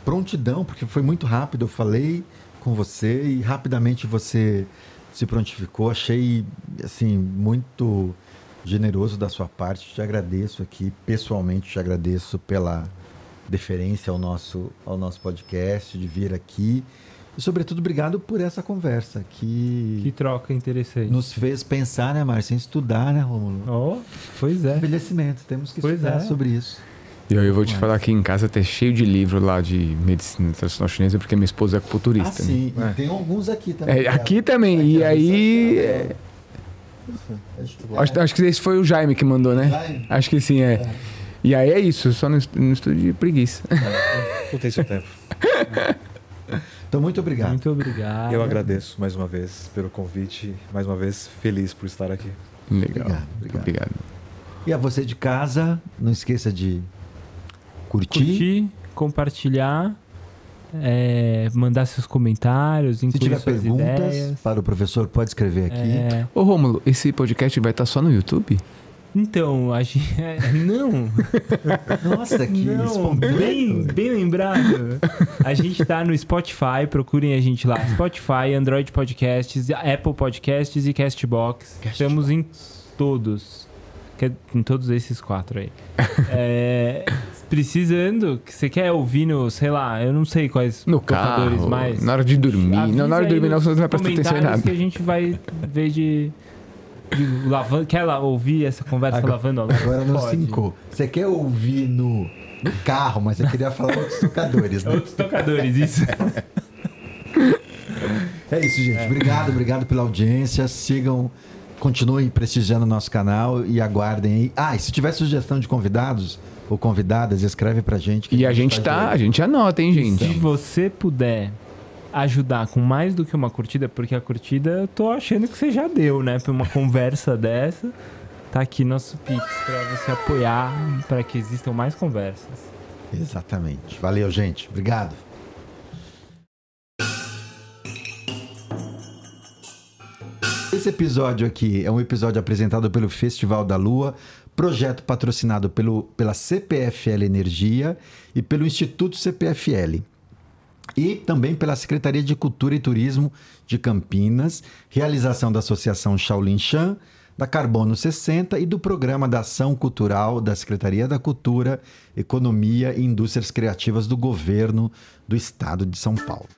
prontidão, porque foi muito rápido. Eu falei com você e rapidamente você se prontificou. Achei, assim, muito generoso da sua parte. Te agradeço aqui, pessoalmente, te agradeço pela deferência ao nosso, ao nosso podcast, de vir aqui. E, sobretudo, obrigado por essa conversa Que troca interessante. nos fez pensar, né, Márcio, em estudar, né, Romulo? Oh, pois é. Envelhecimento, temos que Pois estudar é. sobre isso. E eu vou te Mas- falar que em casa tá cheio de livro lá de medicina tradicional chinesa, porque minha esposa é Ah, acupunturista. né? sim, É. e tem alguns aqui também. É, aqui também, e aí. É, É, acho, acho que esse foi o Jaime que mandou, né? Jaime? Acho que sim, é. E aí é isso, só não estudo de preguiça. Não tem seu tempo. Então, muito obrigado. Muito obrigado. Eu agradeço mais uma vez pelo convite. Mais uma vez, feliz por estar aqui. Legal. Obrigado, obrigado. obrigado. E a você de casa, não esqueça de curtir. Curtir, compartilhar, é, mandar seus comentários, Se incluir tiver suas perguntas ideias. para o professor, pode escrever aqui. É, Ô Rômulo, esse podcast vai estar só no YouTube? então, a gente. é, não, Nossa, que não, bem, bem lembrado. A gente tá no Spotify, procurem a gente lá. Spotify, Android Podcasts, Apple Podcasts e Castbox. Estamos em todos. Que- Em todos esses quatro aí. É, precisando, que você quer ouvir no, sei lá, eu não sei quais No tocadores carro, mais. na hora de dormir. Avisa Não, na hora de dormir não, você não vai prestar atenção em nada. que a gente vai ver de... de lavando, quer lá ouvir essa conversa Agora- lavando a louça? Agora no Pode. 5. Você quer ouvir no, no carro, mas você queria falar outros tocadores, né? Outros tocadores, isso. É isso, gente. Obrigado, obrigado pela audiência. Sigam, continuem prestigiando o nosso canal e aguardem aí. Ah, e se tiver sugestão de convidados ou convidadas, escreve pra gente. que E a gente faz tá, aí. a gente anota, hein, gente? Se você puder ajudar com mais do que uma curtida, porque a curtida eu tô achando que você já deu, né? Pra uma conversa dessa. Tá aqui nosso Pix pra você apoiar, para que existam mais conversas. Exatamente. Valeu, gente. Obrigado. Esse episódio aqui é um episódio apresentado pelo Festival da Lua, projeto patrocinado pelo, pela CPFL Energia e pelo Instituto CPFL. E também pela Secretaria de Cultura e Turismo de Campinas, realização da Associação Shaolin Chan, da Carbono 60 e do Programa da Ação Cultural da Secretaria da Cultura, Economia e Indústrias Criativas do Governo do Estado de São Paulo.